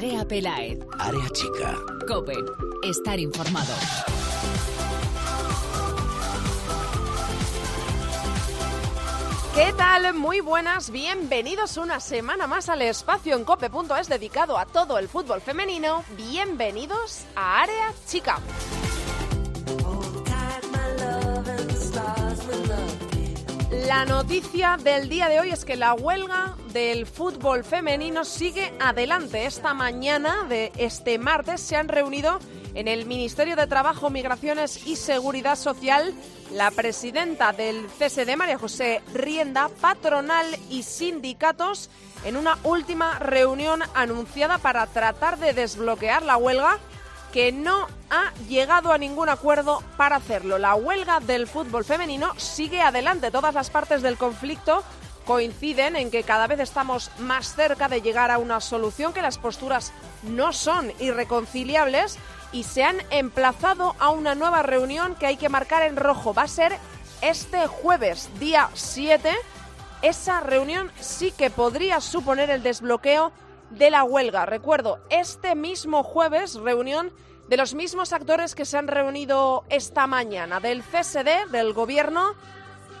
Andrea Pelaez. Área chica. Cope. Estar informado. ¿Qué tal? Muy buenas, bienvenidos una semana más al espacio en cope.es dedicado a todo el fútbol femenino. Bienvenidos a Área Chica. La noticia del día de hoy es que la huelga del fútbol femenino sigue adelante. Esta mañana de este martes se han reunido en el Ministerio de Trabajo, Migraciones y Seguridad Social la presidenta del CSD, María José Rienda, patronal y sindicatos en una última reunión anunciada para tratar de desbloquear la huelga que no ha llegado a ningún acuerdo para hacerlo. La huelga del fútbol femenino sigue adelante. Todas las partes del conflicto coinciden en que cada vez estamos más cerca de llegar a una solución, que las posturas no son irreconciliables y se han emplazado a una nueva reunión que hay que marcar en rojo. Va a ser este jueves, día 7. Esa reunión sí que podría suponer el desbloqueo de la huelga. Recuerdo, este mismo jueves, reunión de los mismos actores que se han reunido esta mañana, del CSD, del Gobierno,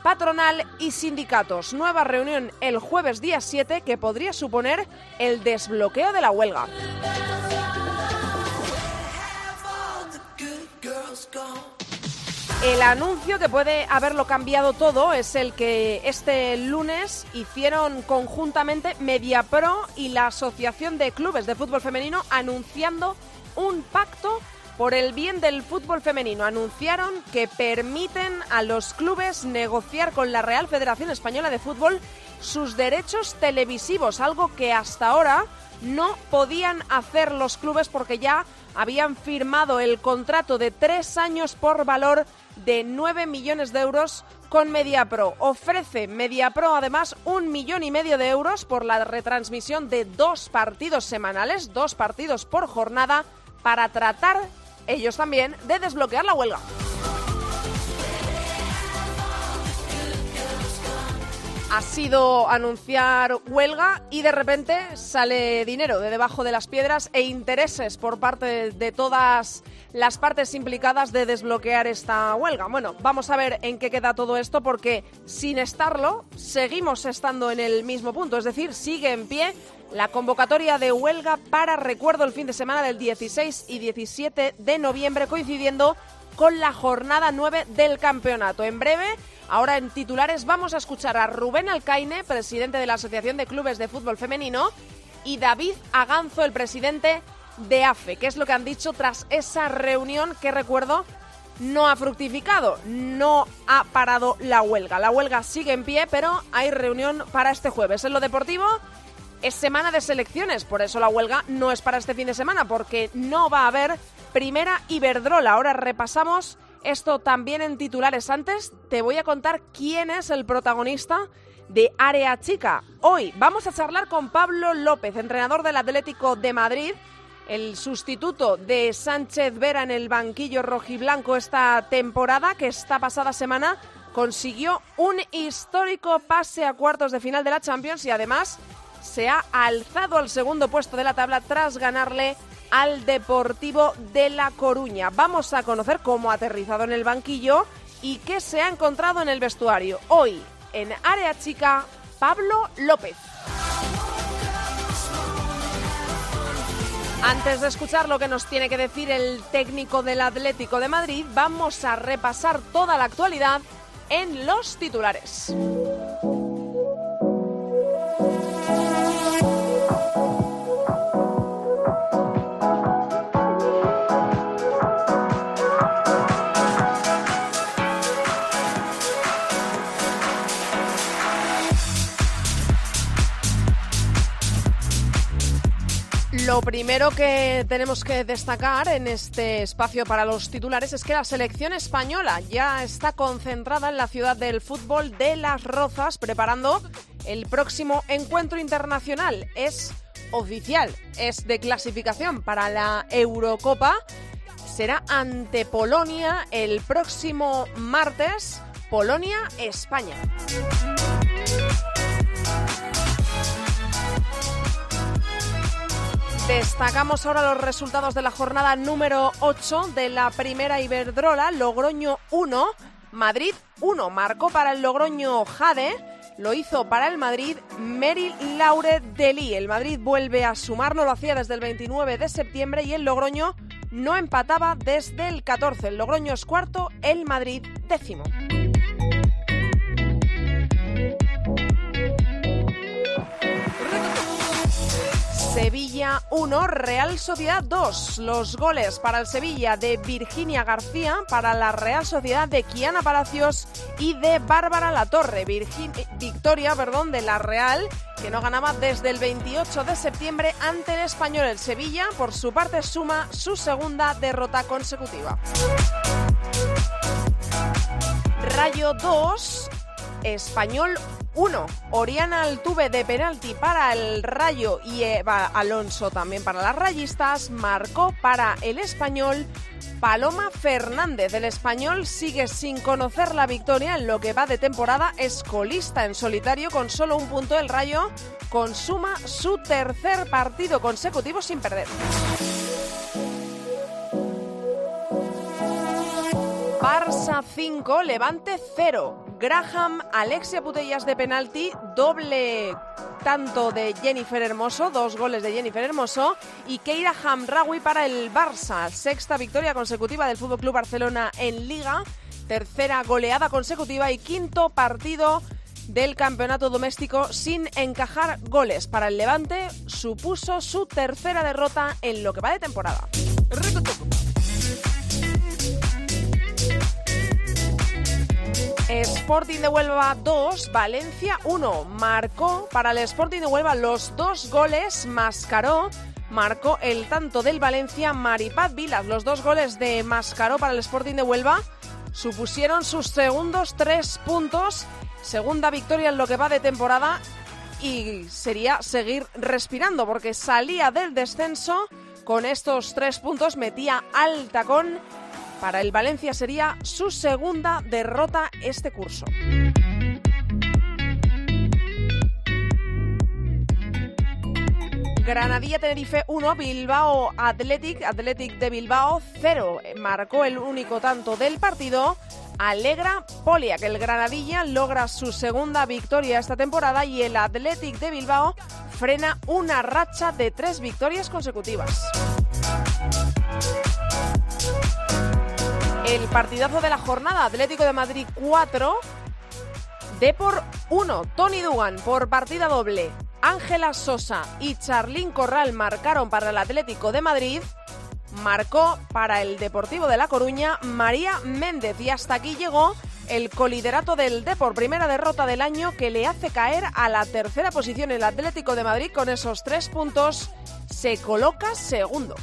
patronal y sindicatos. Nueva reunión el jueves día 7 que podría suponer el desbloqueo de la huelga. El anuncio que puede haberlo cambiado todo es el que este lunes hicieron conjuntamente MediaPro y la Asociación de Clubes de Fútbol Femenino anunciando un pacto por el bien del fútbol femenino. Anunciaron que permiten a los clubes negociar con la Real Federación Española de Fútbol sus derechos televisivos, algo que hasta ahora no podían hacer los clubes porque ya habían firmado el contrato de tres años por valor de 9 millones de euros con MediaPro. Ofrece MediaPro además un millón y medio de euros por la retransmisión de dos partidos semanales, dos partidos por jornada, para tratar ellos también de desbloquear la huelga. Ha sido anunciar huelga y de repente sale dinero de debajo de las piedras e intereses por parte de todas las partes implicadas de desbloquear esta huelga. Bueno, vamos a ver en qué queda todo esto porque sin estarlo seguimos estando en el mismo punto, es decir, sigue en pie la convocatoria de huelga para, recuerdo, el fin de semana del 16 y 17 de noviembre coincidiendo con la jornada 9 del campeonato. En breve Ahora en titulares vamos a escuchar a Rubén Alcaine, presidente de la Asociación de Clubes de Fútbol Femenino, y David Aganzo, el presidente de AFE. ¿Qué es lo que han dicho tras esa reunión que recuerdo no ha fructificado, no ha parado la huelga. La huelga sigue en pie, pero hay reunión para este jueves. En lo deportivo es semana de selecciones, por eso la huelga no es para este fin de semana, porque no va a haber primera Iberdrola. Ahora repasamos esto también en titulares. Antes te voy a contar quién es el protagonista de Área Chica. Hoy vamos a charlar con Pablo López, entrenador del Atlético de Madrid, el sustituto de Sánchez Vera en el banquillo rojiblanco esta temporada, que esta pasada semana consiguió un histórico pase a cuartos de final de la Champions y además se ha alzado al segundo puesto de la tabla tras ganarle al Deportivo de La Coruña. Vamos a conocer cómo ha aterrizado en el banquillo y qué se ha encontrado en el vestuario. Hoy, en Área Chica, Pablo López. Antes de escuchar lo que nos tiene que decir el técnico del Atlético de Madrid, vamos a repasar toda la actualidad en los titulares. Lo primero que tenemos que destacar en este espacio para los titulares es que la selección española ya está concentrada en la ciudad del fútbol de Las Rozas preparando el próximo encuentro internacional. Es oficial, es de clasificación para la Eurocopa. Será ante Polonia el próximo martes, Polonia-España. Destacamos ahora los resultados de la jornada número 8 de la primera Iberdrola, Logroño 1, Madrid 1. Marcó para el Logroño Jade, lo hizo para el Madrid Meryl Laure Deli. El Madrid vuelve a sumarlo, lo hacía desde el 29 de septiembre y el Logroño no empataba desde el 14. El Logroño es cuarto, el Madrid décimo. Sevilla 1, Real Sociedad 2. Los goles para el Sevilla de Virginia García, para la Real Sociedad de Kiana Palacios y de Bárbara Latorre. victoria perdón, de la Real, que no ganaba desde el 28 de septiembre ante el español. El Sevilla, por su parte, suma su segunda derrota consecutiva. Rayo 2, Español 1. Oriana Altuve de penalti para el Rayo y Eva Alonso también para las rayistas. Marcó para el español Paloma Fernández. El español sigue sin conocer la victoria en lo que va de temporada. Es colista en solitario con solo un punto. El Rayo consuma su tercer partido consecutivo sin perder. Barça 5, Levante 0. Graham, Alexia Putellas de penalti, doble tanto de Jennifer Hermoso, dos goles de Jennifer Hermoso, y Keira Hamraoui para el Barça. Sexta victoria consecutiva del FC Club Barcelona en Liga, tercera goleada consecutiva y quinto partido del campeonato doméstico sin encajar goles. Para el Levante supuso su tercera derrota en lo que va de temporada. Sporting de Huelva 2, Valencia 1. Marcó para el Sporting de Huelva los dos goles, Mascaró. Marcó el tanto del Valencia Maripaz Vilas. Los dos goles de Mascaró para el Sporting de Huelva supusieron sus segundos tres puntos. Segunda victoria en lo que va de temporada y sería seguir respirando porque salía del descenso con estos tres puntos, metía al tacón para el Valencia sería su segunda derrota este curso. Granadilla Tenerife 1, Bilbao Athletic, Athletic de Bilbao 0. Marcó el único tanto del partido. Alegra Polia, que el Granadilla logra su segunda victoria esta temporada y el Athletic de Bilbao frena una racha de tres victorias consecutivas. El partidazo de la jornada, Atlético de Madrid 4, Depor 1, Tony Dugan por partida doble. Ángela Sosa y Charlín Corral marcaron para el Atlético de Madrid. Marcó para el Deportivo de La Coruña María Méndez y hasta aquí llegó el coliderato del Depor, primera derrota del año que le hace caer a la tercera posición el Atlético de Madrid con esos tres puntos. Se coloca segundo.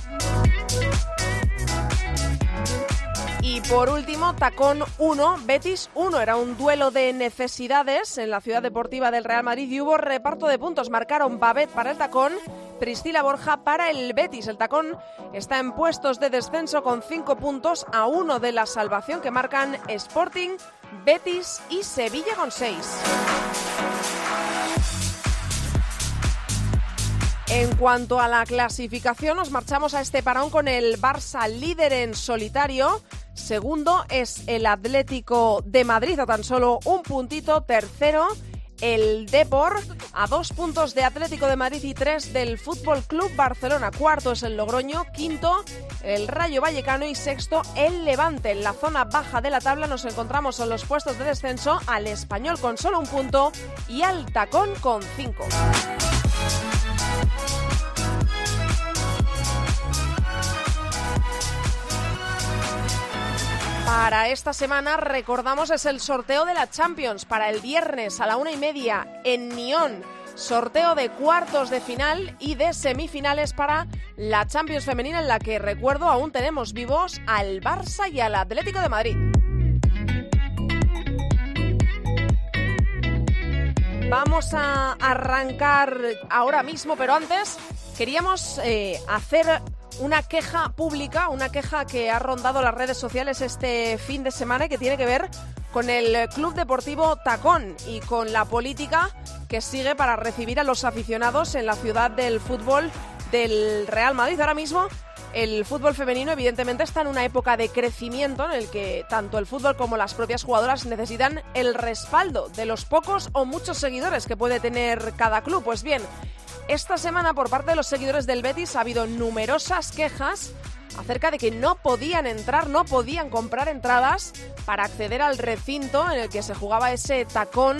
Y por último, Tacón 1, Betis 1. Era un duelo de necesidades en la ciudad deportiva del Real Madrid y hubo reparto de puntos. Marcaron Babet para el Tacón, Priscila Borja para el Betis. El Tacón está en puestos de descenso con 5 puntos a uno de la salvación que marcan Sporting, Betis y Sevilla con 6. En cuanto a la clasificación, nos marchamos a este parón con el Barça líder en solitario. Segundo es el Atlético de Madrid a tan solo un puntito. Tercero, el Depor a dos puntos de Atlético de Madrid y tres del Fútbol Club Barcelona. Cuarto es el Logroño. Quinto, el Rayo Vallecano. Y sexto, el Levante. En la zona baja de la tabla nos encontramos en los puestos de descenso al Español con solo un punto y al Tacón con cinco. Para esta semana, recordamos, es el sorteo de la Champions para el viernes a la una y media en Nyon. Sorteo de cuartos de final y de semifinales para la Champions femenina en la que, recuerdo, aún tenemos vivos al Barça y al Atlético de Madrid. Vamos a arrancar ahora mismo, pero antes queríamos eh, hacer una queja pública, una queja que ha rondado las redes sociales este fin de semana y que tiene que ver con el Club Deportivo Tacón y con la política que sigue para recibir a los aficionados en la ciudad del fútbol del Real Madrid. Ahora mismo el fútbol femenino evidentemente está en una época de crecimiento en el que tanto el fútbol como las propias jugadoras necesitan el respaldo de los pocos o muchos seguidores que puede tener cada club. Pues bien, esta semana por parte de los seguidores del Betis ha habido numerosas quejas acerca de que no podían entrar, no podían comprar entradas para acceder al recinto en el que se jugaba ese tacón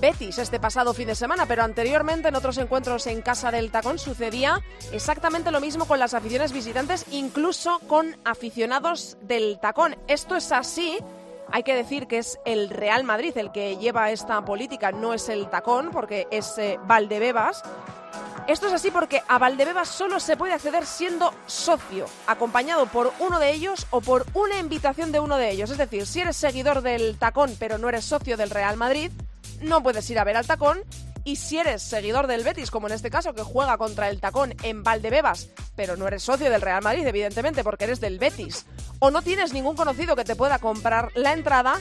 Betis este pasado fin de semana, pero anteriormente en otros encuentros en Casa del Tacón sucedía exactamente lo mismo con las aficiones visitantes, incluso con aficionados del Tacón. Esto es así. Hay que decir que es el Real Madrid el que lleva esta política, no es el Tacón, porque es eh, Valdebebas. Esto es así porque a Valdebebas solo se puede acceder siendo socio, acompañado por uno de ellos o por una invitación de uno de ellos. Es decir, si eres seguidor del Tacón pero no eres socio del Real Madrid, no puedes ir a ver al tacón. Y si eres seguidor del Betis, como en este caso, que juega contra el tacón en Valdebebas, pero no eres socio del Real Madrid, evidentemente, porque eres del Betis, o no tienes ningún conocido que te pueda comprar la entrada,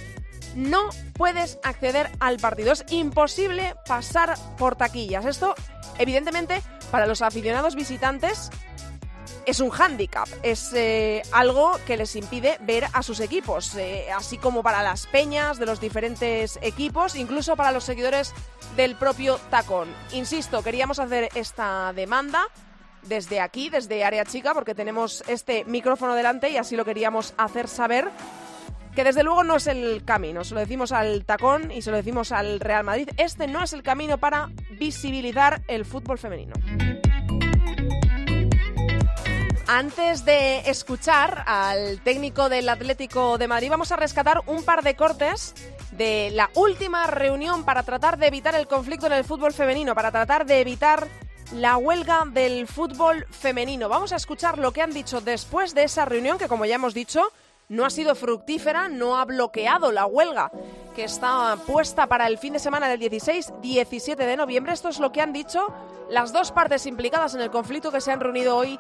no puedes acceder al partido. Es imposible pasar por taquillas. Esto, evidentemente, para los aficionados visitantes es un hándicap, es eh, algo que les impide ver a sus equipos, eh, así como para las peñas de los diferentes equipos, incluso para los seguidores del propio tacón. Insisto, queríamos hacer esta demanda desde aquí, desde Área Chica, porque tenemos este micrófono delante y así lo queríamos hacer saber que desde luego no es el camino. Se lo decimos al tacón y se lo decimos al Real Madrid. Este no es el camino para visibilizar el fútbol femenino. Antes de escuchar al técnico del Atlético de Madrid, vamos a rescatar un par de cortes de la última reunión para tratar de evitar el conflicto en el fútbol femenino, para tratar de evitar la huelga del fútbol femenino. Vamos a escuchar lo que han dicho después de esa reunión, que como ya hemos dicho, no ha sido fructífera, no ha bloqueado la huelga que está puesta para el fin de semana del 16-17 de noviembre. Esto es lo que han dicho las dos partes implicadas en el conflicto que se han reunido hoy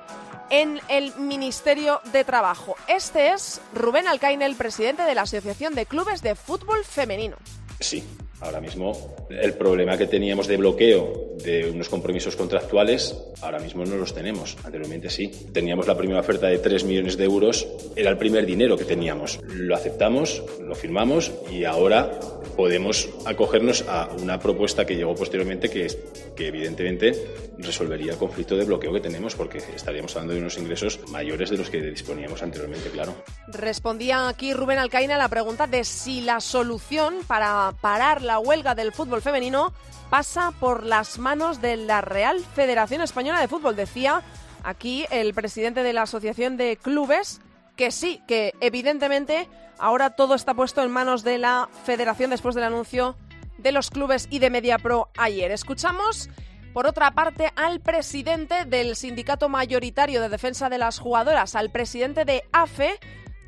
en el Ministerio de Trabajo. Este es Rubén Alcaine, el presidente de la Asociación de Clubes de Fútbol Femenino. Sí, Ahora mismo el problema que teníamos de bloqueo de unos compromisos contractuales, ahora mismo no los tenemos. Anteriormente sí. Teníamos la primera oferta de 3 millones de euros, era el primer dinero que teníamos. Lo aceptamos, lo firmamos y ahora podemos acogernos a una propuesta que llegó posteriormente que, que evidentemente resolvería el conflicto de bloqueo que tenemos porque estaríamos hablando de unos ingresos mayores de los que disponíamos anteriormente, claro. Respondía aquí Rubén Alcaina a la pregunta de si la solución para parar la huelga del fútbol femenino pasa por las manos de la Real Federación Española de Fútbol. Decía aquí el presidente de la Asociación de Clubes que sí, que evidentemente ahora todo está puesto en manos de la Federación después del anuncio de los clubes y de MediaPro ayer. Escuchamos por otra parte, al presidente del sindicato mayoritario de defensa de las jugadoras, al presidente de AFE,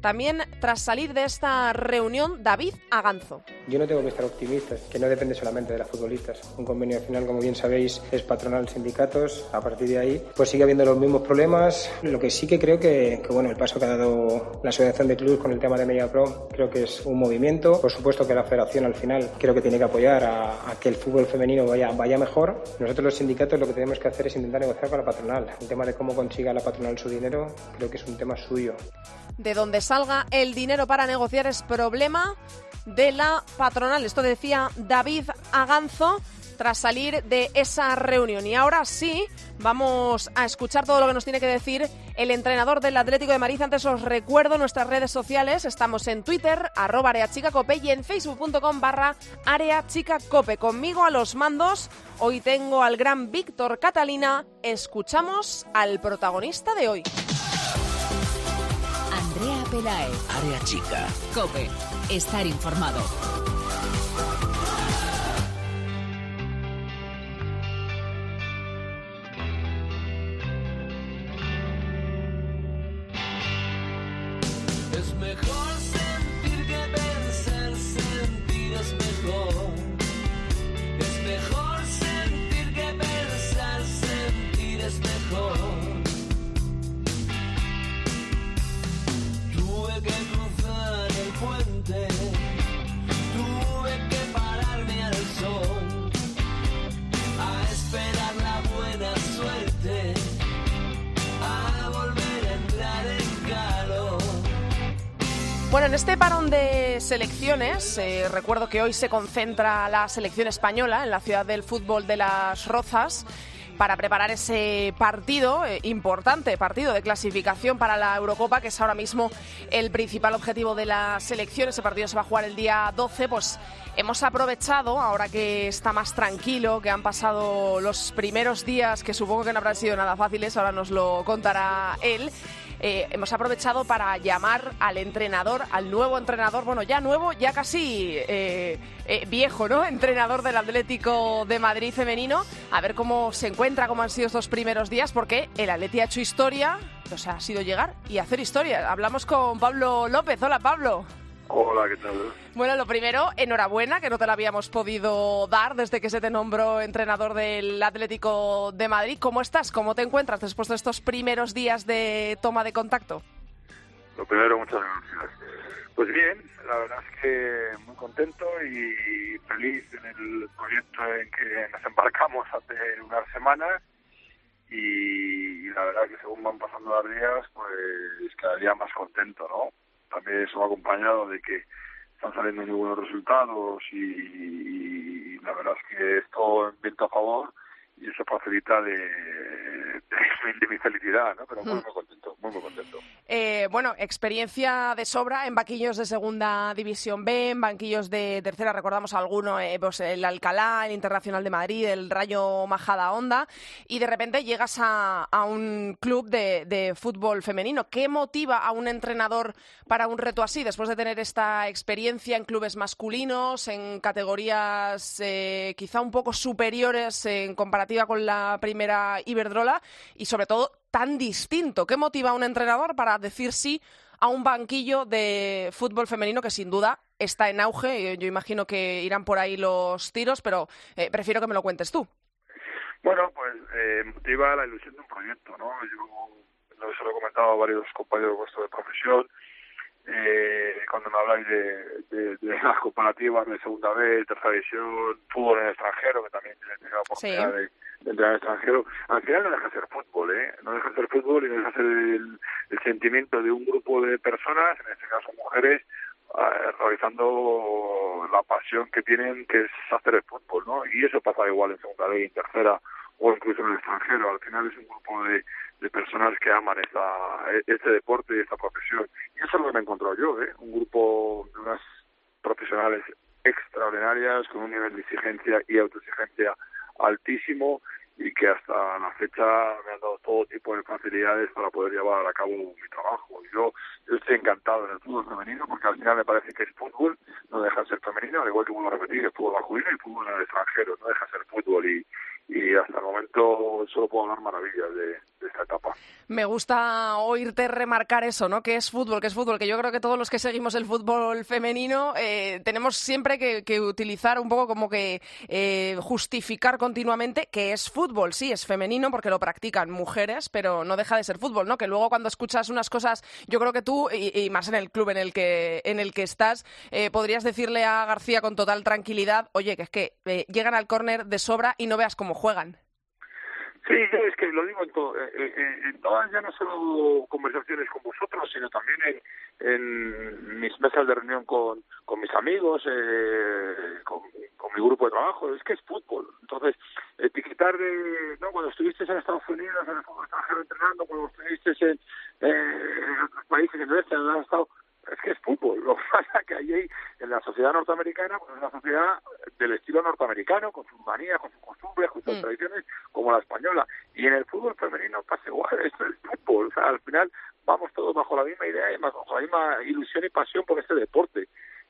también tras salir de esta reunión, David Aganzo. Yo no tengo que estar optimista, que no depende solamente de las futbolistas. Un convenio final, como bien sabéis, es patronal sindicatos. A partir de ahí, pues sigue habiendo los mismos problemas. Lo que sí que creo que, bueno, el paso que ha dado la Asociación de Clubes con el tema de Media Pro, creo que es un movimiento. Por supuesto que la federación al final creo que tiene que apoyar a, a que el fútbol femenino vaya, vaya mejor. Nosotros los sindicatos lo que tenemos que hacer es intentar negociar con la patronal. El tema de cómo consiga la patronal su dinero, creo que es un tema suyo. De dónde salga el dinero para negociar es problema de la patronal. Esto decía David Aganzo tras salir de esa reunión. Y ahora sí, vamos a escuchar todo lo que nos tiene que decir el entrenador del Atlético de Madrid. Antes os recuerdo nuestras redes sociales. Estamos en Twitter, arroba areachicacope y en facebook.com barra areachicacope. Conmigo a los mandos, hoy tengo al gran Víctor Catalina. Escuchamos al protagonista de hoy. Pelae. Área chica. Cope. Estar informado. Bueno, en este parón de selecciones, eh, recuerdo que hoy se concentra la selección española en la ciudad del fútbol de las Rozas para preparar ese partido eh, importante, partido de clasificación para la Eurocopa, que es ahora mismo el principal objetivo de la selección. Ese partido se va a jugar el día 12, pues hemos aprovechado, ahora que está más tranquilo, que han pasado los primeros días, que supongo que no habrán sido nada fáciles, ahora nos lo contará él. Eh, hemos aprovechado para llamar al entrenador, al nuevo entrenador, bueno, ya nuevo, ya casi eh, eh, viejo, ¿no? Entrenador del Atlético de Madrid femenino, a ver cómo se encuentra, cómo han sido estos primeros días, porque el Atleti ha hecho historia, pues ha sido llegar y hacer historia. Hablamos con Pablo López. Hola, Pablo. Hola, ¿qué tal? Bueno, lo primero, enhorabuena, que no te la habíamos podido dar desde que se te nombró entrenador del Atlético de Madrid. ¿Cómo estás? ¿Cómo te encuentras después de estos primeros días de toma de contacto? Lo primero, muchas gracias. Pues bien, la verdad es que muy contento y feliz en el proyecto en que nos embarcamos hace unas semanas y, la verdad que según van pasando los días, pues cada día más contento, ¿no? También eso va acompañado de que están saliendo muy buenos resultados y, y la verdad es que esto en viento a favor y eso facilita de, de, mi felicidad, ¿no? Pero muy, muy contento, muy, muy contento. Eh, bueno, experiencia de sobra en banquillos de Segunda División B, en banquillos de Tercera, recordamos alguno, eh, pues el Alcalá, el Internacional de Madrid, el Rayo Majada Honda, y de repente llegas a, a un club de, de, fútbol femenino. ¿Qué motiva a un entrenador para un reto así, después de tener esta experiencia en clubes masculinos, en categorías eh, quizá un poco superiores en comparación con la primera Iberdrola y sobre todo tan distinto. ¿Qué motiva a un entrenador para decir sí a un banquillo de fútbol femenino que sin duda está en auge? Yo imagino que irán por ahí los tiros, pero eh, prefiero que me lo cuentes tú. Bueno, pues eh, motiva la ilusión de un proyecto, ¿no? Yo lo, se lo he comentado a varios compañeros vuestros de profesión. Eh, cuando me habláis de, de, de, las comparativas de segunda vez, tercera división, fútbol en el extranjero, que también tenido la oportunidad sí. de, entrar en el extranjero, al final no deja de ser fútbol, ¿eh? No deja de ser fútbol y no deja de ser el, el sentimiento de un grupo de personas, en este caso mujeres, uh, realizando la pasión que tienen, que es hacer el fútbol, ¿no? Y eso pasa igual en segunda vez, en tercera o incluso en el extranjero. Al final es un grupo de, personas que aman esta, este deporte y esta profesión. Y eso es lo que me he encontrado yo, ¿eh? Un grupo de unas profesionales extraordinarias, con un nivel de exigencia y autoexigencia altísimo y que hasta la fecha me han dado todo tipo de facilidades para poder llevar a cabo mi trabajo. Yo, yo estoy encantado en el fútbol femenino porque al final me parece que es fútbol, no deja de ser femenino, al igual que vuelvo a repetir, el fútbol masculino y el fútbol en el extranjero, no deja de ser fútbol y, y hasta el momento solo puedo hablar maravillas de, esta etapa. Me gusta oírte remarcar eso, ¿no? Que es fútbol, que es fútbol, que yo creo que todos los que seguimos el fútbol femenino eh, tenemos siempre que, que, utilizar un poco como que eh, justificar continuamente que es fútbol, sí, es femenino porque lo practican mujeres, pero no deja de ser fútbol, ¿no? Que luego cuando escuchas unas cosas, yo creo que tú, y, y más en el club en el que, en el que estás, eh, podrías decirle a García con total tranquilidad, oye, que es que eh, llegan al córner de sobra y no veas cómo juegan. Sí, es que lo digo en, todo, en, en, todas, ya no solo conversaciones con vosotros, sino también en, en mis mesas de reunión con, mis amigos, eh, con, mi grupo de trabajo. Es que es fútbol. Entonces, etiquetar de, no, cuando estuviste en Estados Unidos, en el fútbol extranjero entrenando, cuando estuviste en, eh, otros países, en este, en el estado es que es fútbol. Lo que pasa que allí en la sociedad norteamericana, pues es una sociedad del estilo norteamericano, con sus manías, con sus mm. tradiciones, como la española. Y en el fútbol femenino pasa igual, esto es fútbol. O sea, al final vamos todos bajo la misma idea y bajo la misma ilusión y pasión por este deporte.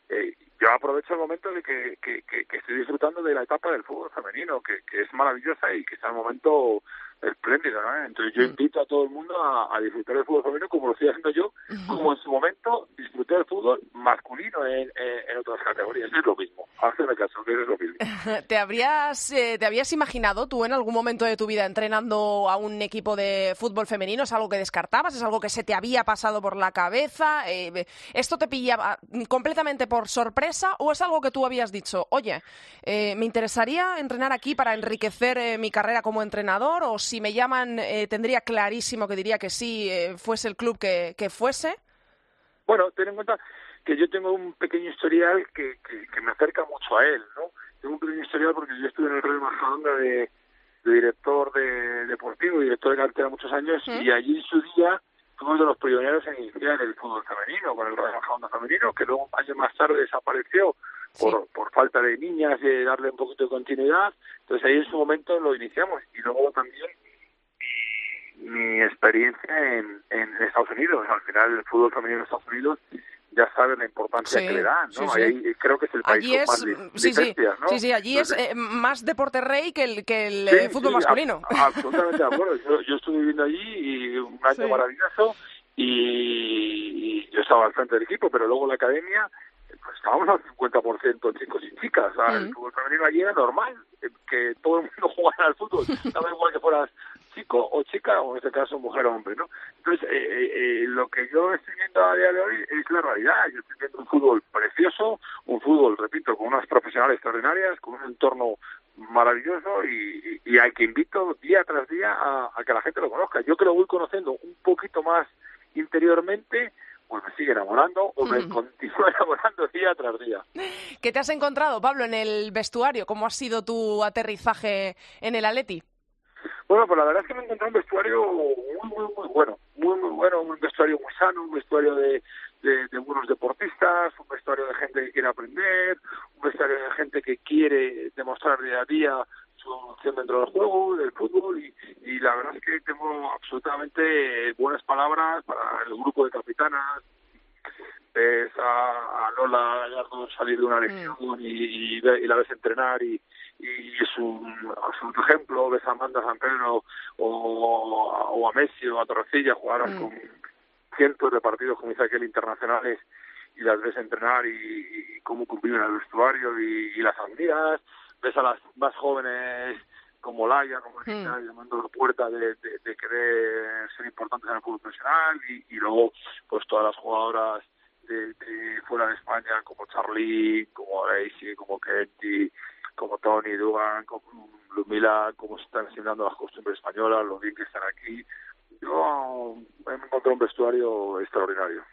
Eh, yo aprovecho el momento de que, que, que, que, estoy disfrutando de la etapa del fútbol femenino, que, que es maravillosa y que está en un momento espléndido, ¿no? Entonces yo invito a todo el mundo a, a, disfrutar del fútbol femenino como lo estoy haciendo yo, como en su momento disfruté del fútbol masculino en, en, en otras categorías. Es lo mismo, es lo mismo. ¿Te habrías, eh, ¿Te habías imaginado tú en algún momento de tu vida entrenando a un equipo de fútbol femenino? ¿Es algo que descartabas? ¿Es algo que se te había pasado por la cabeza? Eh, ¿Esto te pillaba completamente por sorpresa o es algo que tú habías dicho, oye, eh, me interesaría entrenar aquí para enriquecer eh, mi carrera como entrenador o si me llaman eh, tendría clarísimo que diría que sí, fuese el club que, que fuese? Bueno, ten en cuenta que yo tengo un pequeño historial que, que, que me acerca mucho a él, ¿no? Tengo un pequeño historial porque yo estuve en el Real Majadahonda de, de director de deportivo, director de cartera muchos años, y allí en su día fuimos de los pioneros en iniciar el fútbol femenino, con el Real Majadahonda femenino, que luego años más tarde desapareció por, por falta de niñas de darle un poquito de continuidad. Entonces ahí en su momento lo iniciamos y luego también mi experiencia en, en Estados Unidos. Al final el fútbol femenino en Estados Unidos ya sabes la importancia Sí, que le dan, ¿no? sí, sí. Ahí creo que es el país Allí con más es, licencias, ¿no? sí, sí, allí es eh, más deporte rey que el, que el eh, fútbol masculino. a- absolutamente de acuerdo. Yo, yo estuve viviendo allí y un año maravilloso y, y yo estaba al frente del equipo, pero luego la academia, pues estábamos al 50% chicos y chicas. O sea, El Mm. fútbol femenino allí era normal eh, que todo el mundo jugara al fútbol. Daba igual que fueras chico o chica, o en este caso mujer o hombre, ¿no? Entonces, eh, eh, eh, lo que yo estoy viendo a día de hoy es la realidad. Yo estoy viendo un fútbol precioso, un fútbol, repito, con unas profesionales extraordinarias, con un entorno maravilloso y, y, y al que invito día tras día a, a que la gente lo conozca. Yo que lo voy conociendo un poquito más interiormente, pues me sigue enamorando o me continúa enamorando día tras día. ¿Qué te has encontrado, Pablo, en el vestuario? ¿Cómo ha sido tu aterrizaje en el Atleti? Bueno, pues la verdad es que me encontré un vestuario muy, muy, muy bueno. Muy, muy bueno. Un vestuario muy sano, un vestuario de, de, de buenos deportistas, un vestuario de gente que quiere aprender, un vestuario de gente que quiere demostrar día a día su evolución dentro del juego, del fútbol, y, y la verdad es que tengo absolutamente buenas palabras para el grupo de capitanas, ves a, a Lola Gallardo salir de una lesión y, y, ve- y la ves entrenar y, y es un absoluto ejemplo, ves a Amanda San Pedro o, o a Messi o a Torrecilla jugar con cientos de partidos como dice aquel internacionales y las ves entrenar y, y cómo conviven en el vestuario y, y las amigas, ves a las más jóvenes como Laia, como Rita, llamando a la puerta de, de, de querer ser importantes en el fútbol profesional y, y luego pues todas las jugadoras de, de fuera de España como Charly, como Daisy, como Kenty, como Tony Dugan, como Lumila, cómo se están asimilando las costumbres españolas, lo bien que están aquí. Yo me encontré un vestuario extraordinario.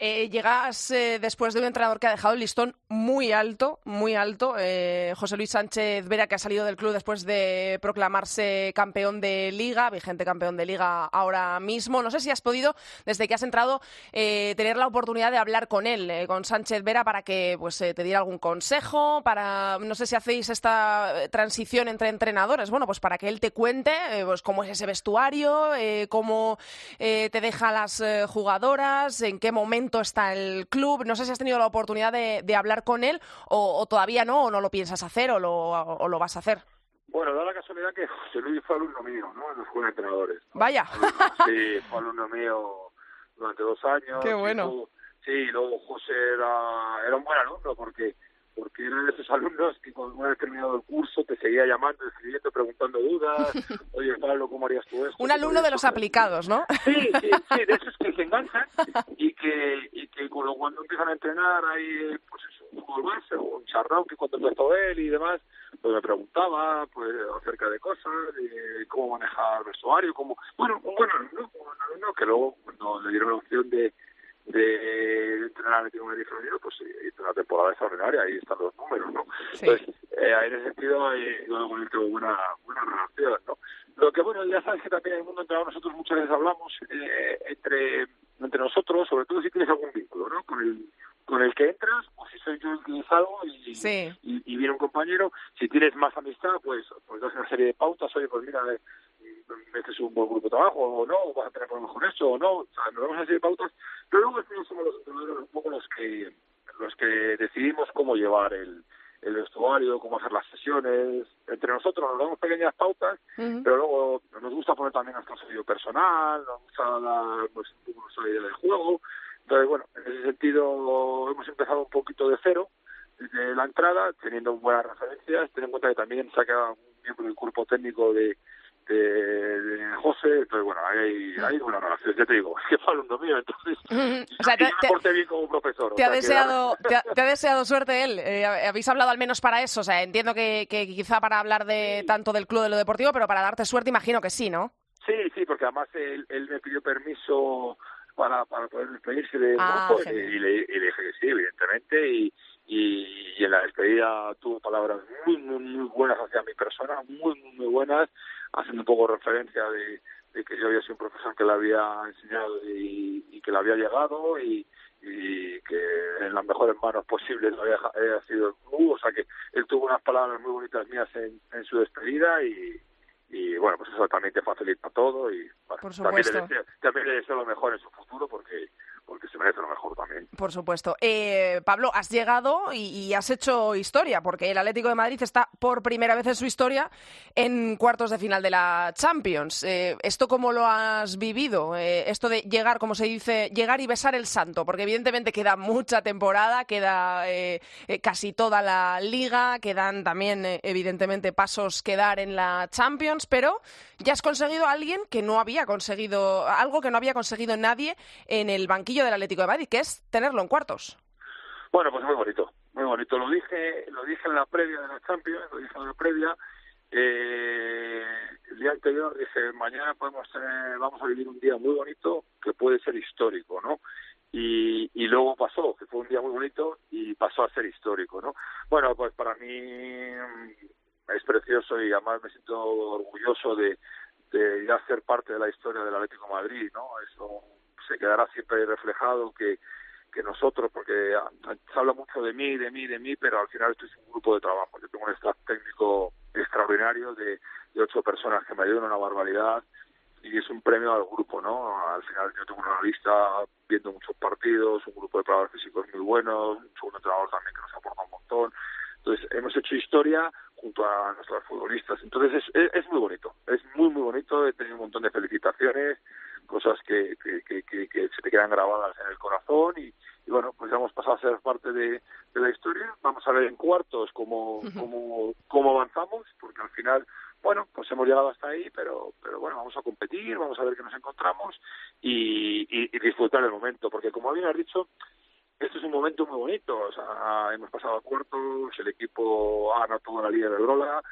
Eh, llegas eh, después de un entrenador que ha dejado el listón muy alto, muy alto. eh, José Luis Sánchez Vera, que ha salido del club después de proclamarse campeón de liga, vigente campeón de liga ahora mismo. No sé si has podido, desde que has entrado, eh, tener la oportunidad de hablar con él, eh, con Sánchez Vera, para que pues, te diera algún consejo, para, no sé si hacéis esta transición entre entrenadores, bueno, pues para que él te cuente pues, cómo es ese vestuario, eh, cómo eh, te deja las eh, jugadoras, en qué momento está el club. No sé si has tenido la oportunidad de, de hablar con él o, o todavía no, o no lo piensas hacer o lo, o lo vas a hacer. Bueno, da la casualidad que José Luis fue alumno mío, ¿no? En los Juegos Entrenadores. ¿no? Vaya. Sí, fue alumno mío durante dos años. Qué bueno. luego- sí, luego José era, era un buen alumno porque porque era de esos alumnos que cuando una vez terminado el curso te seguía llamando, escribiendo, preguntando dudas. Oye, Pablo, ¿cómo harías tú esto? Un ¿Cómo alumno de los aplicados, ¿no? Sí, sí, sí, de esos que se enganchan y que, y que cuando, cuando empiezan a entrenar hay pues eso, un base o un charrao que cuando empezó él y demás, pues me preguntaba pues acerca de cosas, de cómo manejar el vestuario, cómo, bueno, un buen alumno, un alumno que luego cuando le dieron la opción de de entrenar en un femenino, pues hizo una temporada extraordinaria, ahí están los números, ¿no? Sí. Entonces, eh, en ese sentido, yo con buena, buena relación, ¿no? Lo que, bueno, ya sabes que también en el mundo entrenador nosotros muchas veces hablamos eh, entre, entre nosotros, sobre todo si tienes algún vínculo, ¿no? Con el, con el que entras, o si soy yo el que salgo y, Sí. y, y viene un compañero, si tienes más amistad, pues, pues das una serie de pautas, oye, pues mira, este es un buen grupo de trabajo, o no, o vas a tener problemas con esto, o no, o sea, nos damos una serie de pautas, pero luego al final somos los entrenadores un poco los que, los que decidimos cómo llevar el, el vestuario, cómo hacer las sesiones, entre nosotros nos damos pequeñas pautas, pero luego nos gusta poner también nuestro sello personal, nos gusta dar pues, nuestra idea del juego, entonces bueno, en ese sentido hemos empezado un poquito de cero, desde la entrada, teniendo buenas referencias, ten en cuenta que también saca un miembro del cuerpo técnico de, de, de José, entonces bueno, hay, hay buena relación, ya te digo, es que fue alumno mío, entonces O sea, te- yo te- me porté bien como profesor. Te ha, sea, deseado, te, ha, te ha deseado suerte él. Eh, habéis hablado al menos para eso. O sea, entiendo que, que quizá para hablar de tanto del club de lo deportivo, pero para darte suerte imagino que sí, ¿no? Sí, sí, porque además él, él me pidió permiso para, para poder despedirse del Ah, grupo y, genial. y le, y le dije que sí, evidentemente, y, y, y en la despedida tuvo palabras muy, muy, muy buenas hacia mi persona, muy, muy, muy buenas, haciendo un poco referencia de, de que yo había sido un profesor que le había enseñado y, y que le había llegado y, y que en las mejores manos posibles había, había sido. El club, o sea que él tuvo unas palabras muy bonitas mías en, en su despedida y, y bueno, pues eso también te facilita todo y bueno, Por también, le deseo, también le deseo lo mejor en su futuro porque porque se merece lo mejor también. Por supuesto. Eh, Pablo, has llegado y, has hecho historia, porque el Atlético de Madrid está por primera vez en su historia en cuartos de final de la Champions. Eh, ¿Esto cómo lo has vivido? Eh, esto de llegar, como se dice, llegar y besar el santo, porque evidentemente queda mucha temporada, queda casi toda la liga, quedan también, evidentemente, pasos que dar en la Champions, pero ya has conseguido a alguien que no había conseguido, algo que no había conseguido nadie en el banquillo del Atlético de Madrid, que es tenerlo en cuartos. Bueno, pues muy bonito, muy bonito. Lo dije, lo dije en la previa de la Champions, lo dije en la previa. Eh, el día anterior dije, mañana podemos tener, vamos a vivir un día muy bonito que puede ser histórico, ¿no? Y, y luego pasó, que fue un día muy bonito y pasó a ser histórico, ¿no? Bueno, pues para mí mm, es precioso y además me siento orgulloso de, de ya ser parte de la historia del Atlético de Madrid, ¿no? Eso se quedará siempre reflejado que que nosotros, porque se habla mucho de mí, de mí, de mí, pero al final esto es un grupo de trabajo. Yo tengo un staff técnico extraordinario de, de ocho personas que me ayudan una barbaridad y es un premio al grupo, ¿no? Al final yo tengo un analista viendo muchos partidos, un grupo de preparadores físicos muy buenos, un segundo entrenador también que nos aporta un montón. Entonces hemos hecho historia junto a nuestros futbolistas. Entonces es, es, es muy bonito, es muy, muy bonito. He tenido un montón de felicitaciones, cosas que, que, que, se te quedan grabadas en el corazón y, y bueno, pues ya hemos pasado a ser parte de, de la historia. Vamos a ver en cuartos cómo, cómo, cómo avanzamos, porque al final, bueno, pues hemos llegado hasta ahí, pero, pero bueno, vamos a competir, vamos a ver qué nos encontramos y, y, y disfrutar el momento, porque como bien has dicho, esto es un momento muy bonito. O sea, hemos pasado a cuartos, el equipo ha ganado la Liga de Drola,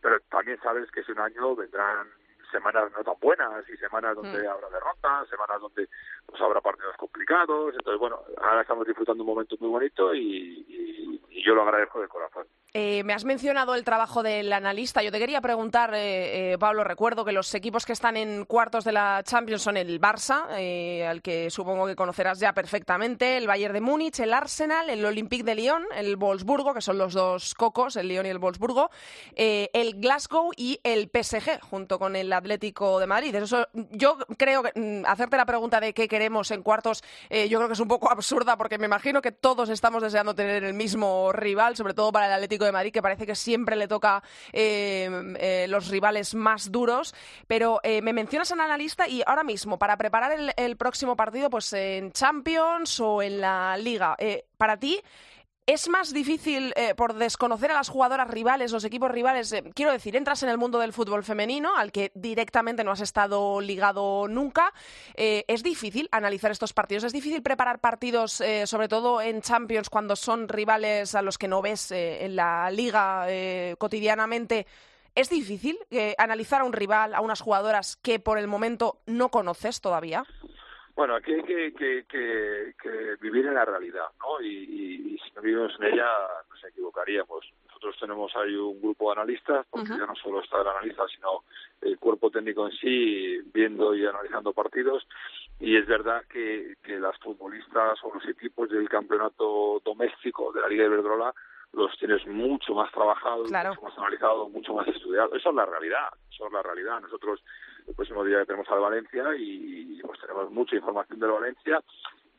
pero también sabes que ese un año vendrán semanas no tan buenas y semanas donde Mm. habrá derrotas, semanas donde pues habrá partidos complicados. Entonces, bueno, ahora estamos disfrutando un momento muy bonito y, y- y yo lo agradezco de corazón. Eh, me has mencionado el trabajo del analista. Yo te quería preguntar, eh, eh, Pablo, recuerdo que los equipos que están en cuartos de la Champions son el Barça, eh, al que supongo que conocerás ya perfectamente, el Bayern de Múnich, el Arsenal, el Olympique de Lyon, el Wolfsburgo, que son los dos cocos, el Lyon y el Wolfsburgo, eh, el Glasgow y el PSG, junto con el Atlético de Madrid. Eso, yo creo que mm, hacerte la pregunta de qué queremos en cuartos, eh, yo creo que es un poco absurda, porque me imagino que todos estamos deseando tener el mismo rival, sobre todo para el Atlético de Madrid, que parece que siempre le toca eh, eh, los rivales más duros. Pero me mencionas al analista y ahora mismo, para preparar el, próximo partido, pues en Champions o en la Liga, para ti. ¿Es más difícil eh, por desconocer a las jugadoras rivales, los equipos rivales? eh, quiero decir, entras en el mundo del fútbol femenino, al que directamente no has estado ligado nunca. eh, ¿Es difícil analizar estos partidos? ¿Es difícil preparar partidos, sobre todo en Champions, cuando son rivales a los que no ves en la liga cotidianamente? ¿Es difícil analizar a un rival, a unas jugadoras que por el momento no conoces todavía? Bueno, aquí hay que, que, que, vivir en la realidad, ¿no y- y si no vivimos en ella, nos equivocaríamos. Nosotros tenemos ahí un grupo de analistas, porque ya no solo está el analista, sino el cuerpo técnico en sí, viendo y analizando partidos. Y es verdad que, que las futbolistas o los equipos del campeonato doméstico de la Liga de Iberdrola los tienes mucho más trabajados, Claro. mucho más analizados, mucho más estudiados. Eso es la realidad, eso es la realidad. Nosotros el próximo día tenemos al Valencia y pues tenemos mucha información del Valencia,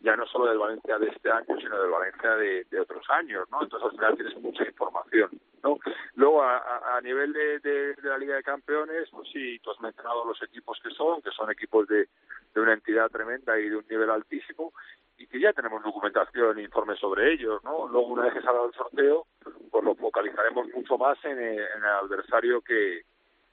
ya no solo del Valencia de este año, sino del Valencia de, de otros años, ¿no? Entonces al final tienes mucha información, ¿no? Luego a, a- nivel de, la Liga de Campeones, pues sí, tú has mencionado los equipos que son, que son equipos de, una entidad tremenda y de un nivel altísimo y que ya tenemos documentación e informes sobre ellos, ¿no? Luego una vez que salga el sorteo, pues lo focalizaremos mucho más en, el- en el adversario que,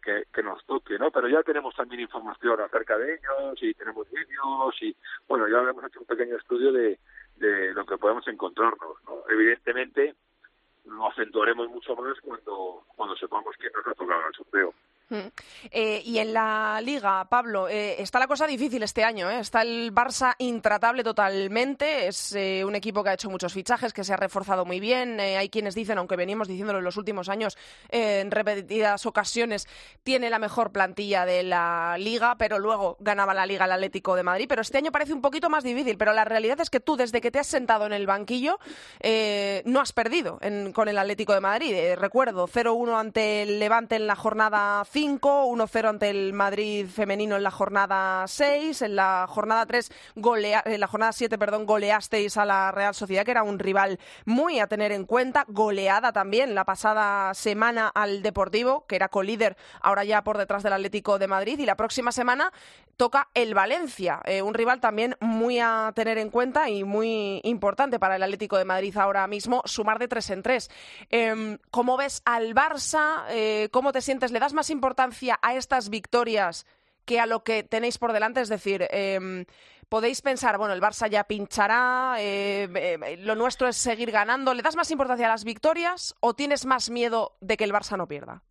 que, que nos toque, ¿no? Pero ya tenemos también información acerca de ellos y tenemos vídeos y, bueno, ya hemos hecho un pequeño estudio de, de lo que podemos encontrarnos, ¿no? Evidentemente lo acentuaremos mucho más cuando, cuando sepamos quién nos ha tocado el sorteo. Eh, y en la liga, Pablo, eh, está la cosa difícil este año. ¿eh? Está el Barça intratable totalmente. Es eh, un equipo que ha hecho muchos fichajes, que se ha reforzado muy bien. Eh, hay quienes dicen, aunque venimos diciéndolo en los últimos años, eh, en repetidas ocasiones, tiene la mejor plantilla de la liga, pero luego ganaba la liga el Atlético de Madrid. Pero este año parece un poquito más difícil. Pero la realidad es que tú, desde que te has sentado en el banquillo, no has perdido en- con el Atlético de Madrid. Recuerdo 0-1 ante el Levante en la jornada 5, 1-0 ante el Madrid femenino en la jornada 6, en la jornada 3 golea, en la jornada 7, perdón, goleasteis a la Real Sociedad, que era un rival muy a tener en cuenta, goleada también la pasada semana al Deportivo, que era colíder, ahora ya por detrás del Atlético de Madrid, y la próxima semana toca el Valencia, eh, un rival también muy a tener en cuenta y muy importante para el Atlético de Madrid ahora mismo, sumar de tres en tres. Em, ¿Cómo ves al Barça? Eh, ¿Cómo te sientes? ¿Le das más importancia a estas victorias que a lo que tenéis por delante? Es decir, em, podéis pensar, bueno, el Barça ya pinchará, eh, eh, lo nuestro es seguir ganando. ¿Le das más importancia a las victorias o tienes más miedo de que el Barça no pierda?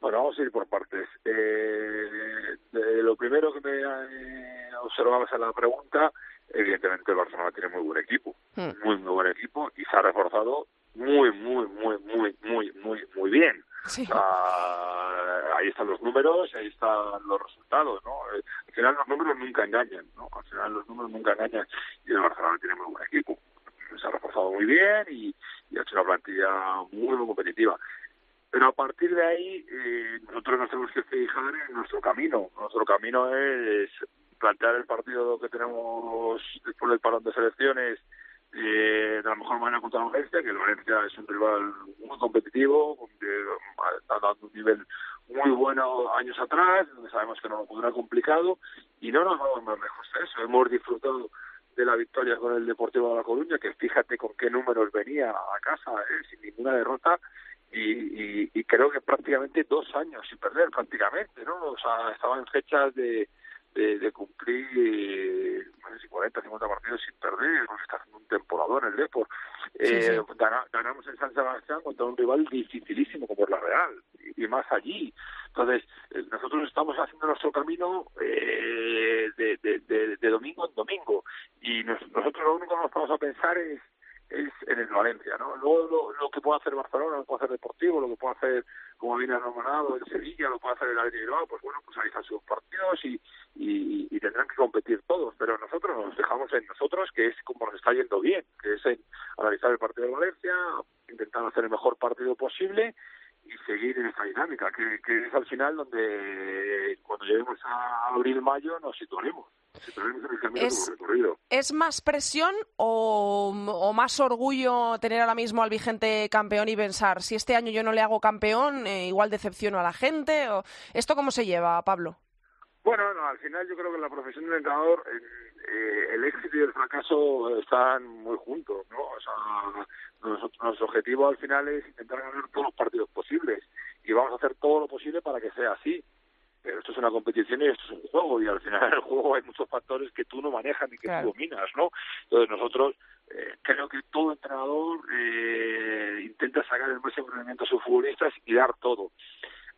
Bueno, vamos a ir por partes. Eh, lo primero que me eh, observabas en la pregunta, evidentemente el Barcelona tiene muy buen equipo, Hmm. muy muy buen equipo y se ha reforzado muy muy muy muy muy muy muy bien. Sí. Ah, ahí están los números, ahí están los resultados, ¿no? Eh, Al final los números nunca engañan, ¿no? Al final los números nunca engañan y el Barcelona tiene muy buen equipo. Se ha reforzado muy bien y, y ha hecho una plantilla muy, muy competitiva. Pero a partir de ahí, eh, nosotros nos tenemos que fijar en nuestro camino. Nuestro camino es plantear el partido que tenemos después del parón de selecciones eh, de la mejor manera contra Valencia, que el Valencia es un rival muy competitivo, que está dando un nivel muy bueno años atrás, donde sabemos que nos lo pondrá complicado, y no nos vamos más lejos de eso. Hemos disfrutado de la victoria con el Deportivo de La Coruña, que fíjate con qué números venía a casa, ¿eh? sin ninguna derrota, y, y, y creo que prácticamente dos años sin perder, prácticamente, ¿no? O sea, estaba en fechas de, de, de cumplir, no sé si 40, 50 partidos sin perder, porque está haciendo un temporador en el Depor. Eh, gana- ganamos en San Sebastián contra un rival dificilísimo como es la Real, y, más allí. Entonces, eh, nosotros estamos haciendo nuestro camino eh, de, de, de, de domingo en domingo, y nos- nosotros lo único que nos vamos a pensar es es en el Valencia, ¿no? Luego lo, lo que puede hacer Barcelona, lo que puede hacer Deportivo, lo que puede hacer, como viene anominado, el Sevilla, lo puede hacer el de Bilbao, pues bueno, pues ahí sus partidos y, y, y tendrán que competir todos, pero nosotros nos dejamos en nosotros, que es como nos está yendo bien, que es en analizar el partido de Valencia, intentar hacer el mejor partido posible y seguir en esta dinámica, que, que es al final donde cuando lleguemos a abril-mayo nos situaremos, nos situaremos en el camino Es- recorrido. ¿Es más presión o, o más orgullo tener ahora mismo al vigente campeón y pensar, si este año yo no le hago campeón, eh, igual decepciono a la gente? O... ¿Esto cómo se lleva, Pablo? Bueno, no, al final yo creo que la profesión del entrenador eh, eh, el éxito y el fracaso están muy juntos, ¿no? O sea, nosotros- nuestro objetivo al final es intentar ganar todos los partidos posibles y vamos a hacer todo lo posible para que sea así. Pero esto es una competición y esto es un juego y al final en el juego hay muchos factores que tú no manejas ni que Claro. tú dominas, ¿no? Entonces nosotros eh, creo que todo entrenador eh, intenta sacar el máximo rendimiento a sus futbolistas y dar todo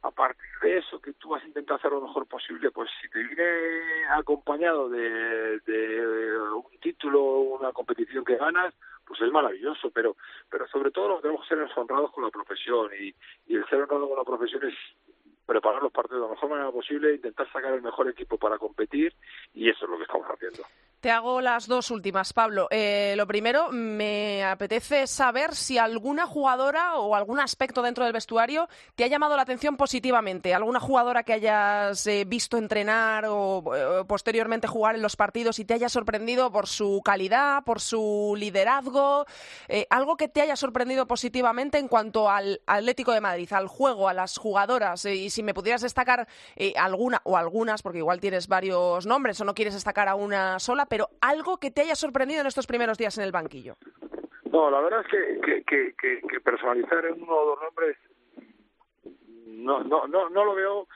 a partir de eso que tú has intentado hacer lo mejor posible, pues si te viene acompañado de, de un título, una competición que ganas, pues es maravilloso, pero pero sobre todo lo que tenemos que ser honrados con la profesión y, y el ser honrado con la profesión es preparar los partidos de la mejor manera posible, intentar sacar el mejor equipo para competir y eso es lo que estamos haciendo. Te hago las dos últimas, Pablo. Eh, lo primero, me apetece saber si alguna jugadora o algún aspecto dentro del vestuario te ha llamado la atención positivamente. ¿Alguna jugadora que hayas eh, visto entrenar o eh, posteriormente jugar en los partidos y te haya sorprendido por su calidad, por su liderazgo? Algo que te haya sorprendido positivamente en cuanto al Atlético de Madrid, al juego, a las jugadoras. Y si me pudieras destacar eh, alguna o algunas, porque igual tienes varios nombres o no quieres destacar a una sola, pero algo que te haya sorprendido en estos primeros días en el banquillo. No, la verdad es que, que, que, que, que personalizar en uno o dos nombres no, no, no, no lo veo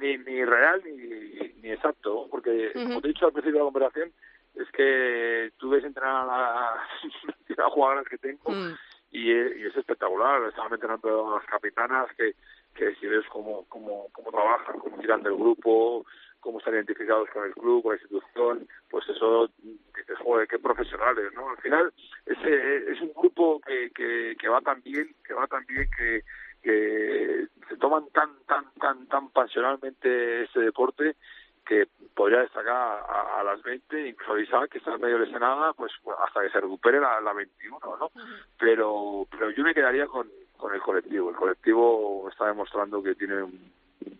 ni, ni real ni, ni exacto, porque como te he dicho al principio de la conversación, es que tú ves entrenar a la- las jugadoras que tengo Mm. y, es- y es espectacular. Estaba mencionando a las capitanas que, que si ves cómo, cómo, cómo trabajan, cómo tiran del grupo, cómo están identificados con el club, con la institución, pues eso dices, joder, qué profesionales, ¿no? Al final ese es un grupo que, que, que va tan bien, que va tan bien que, que se toman tan, tan, tan, tan pasionalmente ese deporte que podría destacar a, a las 20, incluso Isaac, que está medio lesionada, pues hasta que se recupere la, la 21, ¿no? Pero, pero yo me quedaría con, con el colectivo. El colectivo está demostrando que tiene un-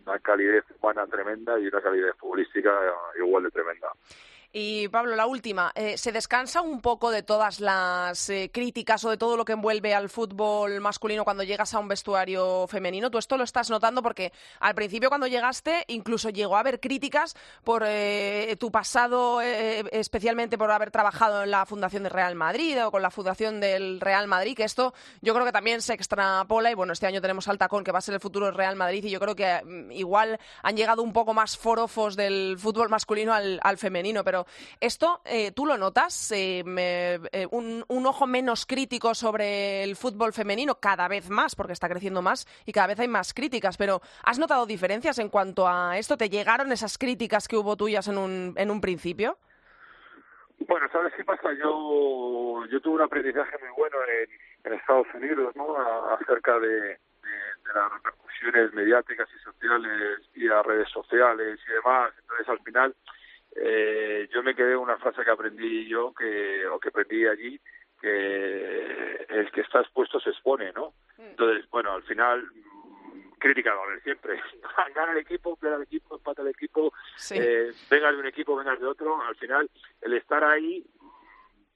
una calidez humana tremenda y una calidez futbolística igual de tremenda. Y Pablo, la última. Eh, ¿Se descansa un poco de todas las eh, críticas o de todo lo que envuelve al fútbol masculino cuando llegas a un vestuario femenino? Tú esto lo estás notando porque al principio cuando llegaste incluso llegó a haber críticas por eh, tu pasado, especialmente por haber trabajado en la Fundación del Real Madrid o con la Fundación del Real Madrid, que esto yo creo que también se extrapola y bueno, este año tenemos al tacón que va a ser el futuro del Real Madrid y yo creo que mm, igual han llegado un poco más forofos del fútbol masculino al, al femenino, pero esto eh, tú lo notas, eh, eh, un, un ojo menos crítico sobre el fútbol femenino cada vez más, porque está creciendo más y cada vez hay más críticas, pero ¿has notado diferencias en cuanto a esto? ¿Te llegaron esas críticas que hubo tuyas en un, en un principio? Bueno, ¿sabes qué pasa? Yo, yo tuve un aprendizaje muy bueno en, Estados Unidos, ¿no? A- acerca de, de- de las repercusiones mediáticas y sociales y las redes sociales y demás. Entonces, al final, eh, yo me quedé una frase que aprendí yo, que o que aprendí allí, que el que está expuesto se expone, ¿no? Entonces, bueno, al final, mm, crítica va a haber siempre. Gana el equipo, pierde el equipo, empata el equipo, Sí. eh, vengas de un equipo, vengas de otro, al final el estar ahí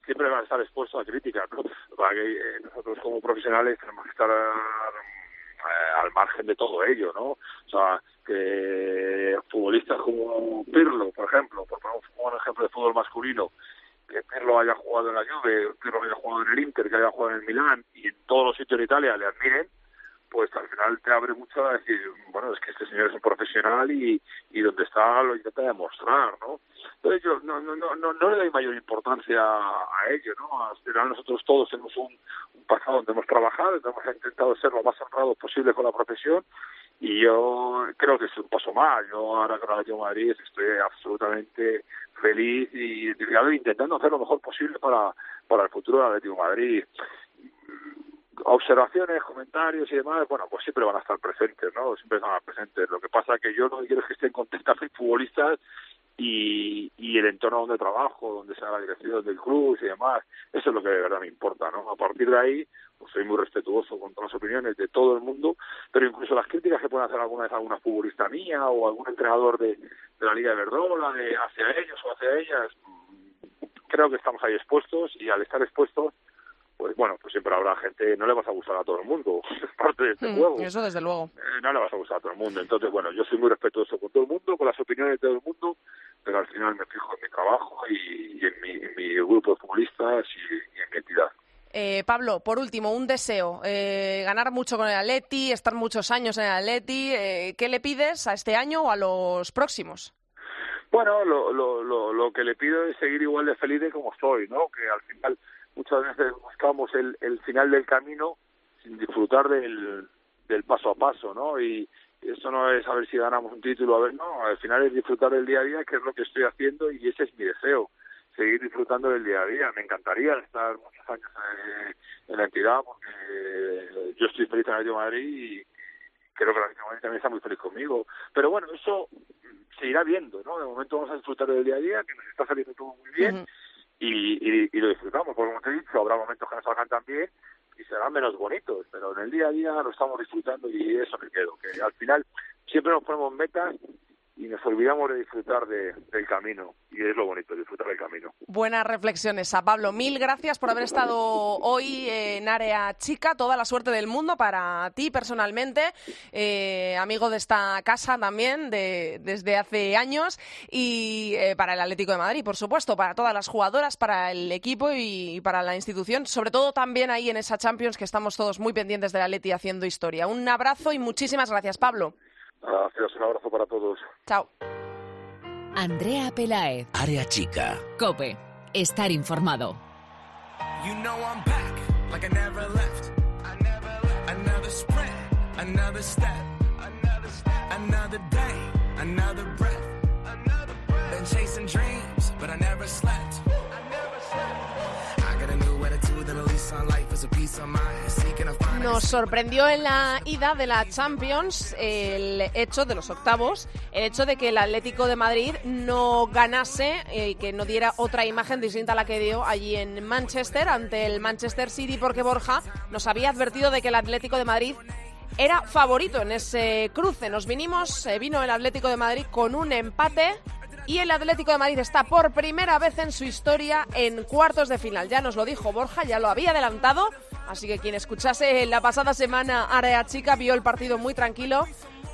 siempre va a estar expuesto a críticas, ¿no? Para que eh, nosotros como profesionales tenemos que estar al margen de todo ello, ¿no? O sea, que futbolistas como Pirlo, por ejemplo, por poner un ejemplo de fútbol masculino, que Pirlo haya jugado en la Juve, Pirlo haya jugado en el Inter, que haya jugado en el Milán y en todos los sitios de Italia le admiren, pues al final te abre mucho a decir, bueno, es que este señor es un profesional y, y donde está lo intenta demostrar, ¿no? Entonces yo no, no, no, no, le doy mayor importancia a ello, ¿no? Al nosotros todos tenemos un, un pasado donde hemos trabajado, hemos intentado ser lo más honrados posible con la profesión y yo creo que es un paso más. Yo ahora con el Madrid estoy absolutamente feliz y e intentando hacer lo mejor posible para, para el futuro del Atlético Madrid observaciones, comentarios y demás, bueno, pues siempre van a estar presentes, ¿no? Siempre van a estar presentes. Lo que pasa es que yo lo que quiero que estén contentas mis futbolistas y, y el entorno donde trabajo, donde sea la dirección del club y demás. Eso es lo que de verdad me importa, ¿no? A partir de ahí, pues soy muy respetuoso con todas las opiniones de todo el mundo, pero incluso las críticas que pueden hacer alguna vez alguna futbolista mía o algún entrenador de, de la Liga de Verdola, de hacia ellos o hacia ellas, creo que estamos ahí expuestos y al estar expuestos, pues bueno, pues siempre habrá gente, no le vas a gustar a todo el mundo, es parte de este Mm, juego. Eso desde luego. Eh, no le vas a gustar a todo el mundo. Entonces, bueno, yo soy muy respetuoso con todo el mundo, con las opiniones de todo el mundo, pero al final me fijo en mi trabajo y, y en, mi, en mi grupo de futbolistas y, y en mi entidad. Eh, Pablo, por último, un deseo. Eh, ganar mucho con el Atleti, estar muchos años en el Atleti. Eh, ¿Qué le pides a este año o a los próximos? Bueno, lo, lo, lo, lo que le pido es seguir igual de feliz de como estoy, ¿no? Que al final muchas veces buscamos el, el final del camino sin disfrutar del, del paso a paso, ¿no? Y eso no es a ver si ganamos un título, a ver, no, al final es disfrutar del día a día, que es lo que estoy haciendo y ese es mi deseo, seguir disfrutando del día a día. Me encantaría estar muchos años eh, en la entidad porque yo estoy feliz en de Madrid y creo que la Madrid también está muy feliz conmigo. Pero bueno, eso se irá viendo, ¿no? De momento vamos a disfrutar del día a día, que nos está saliendo todo muy bien. Y, y, lo disfrutamos, porque como te he dicho, habrá momentos que nos salgan tan bien y serán menos bonitos, pero en el día a día lo estamos disfrutando y eso me quedo, que al final siempre nos ponemos metas y nos olvidamos de disfrutar de, del camino y es lo bonito, disfrutar del camino. Buenas reflexiones a Pablo. Mil gracias por haber estado hoy en Área Chica. Toda la suerte del mundo para ti personalmente, eh, amigo de esta casa también de, desde hace años y eh, para el Atlético de Madrid, por supuesto, para todas las jugadoras, para el equipo y para la institución, sobre todo también ahí en esa Champions que estamos todos muy pendientes del Atleti haciendo historia. Un abrazo y muchísimas gracias, Pablo. Gracias, un abrazo para todos. Chao. Andrea Pelaez. Área chica. Cope. Estar informado. You know I'm back. like I never left. Another sprint, another step, another day, another breath. Been chasing dreams, but I never slept. Nos sorprendió en la ida de la Champions el hecho de los octavos, el hecho de que el Atlético de Madrid no ganase eh, y que no diera otra imagen distinta a la que dio allí en Manchester ante el Manchester City, porque Borja nos había advertido de que el Atlético de Madrid era favorito en ese cruce. Nos vinimos, eh, vino el Atlético de Madrid con un empate y el Atlético de Madrid está por primera vez en su historia en cuartos de final. Ya nos lo dijo Borja, ya lo había adelantado, así que quien escuchase la pasada semana Área Chica vio el partido muy tranquilo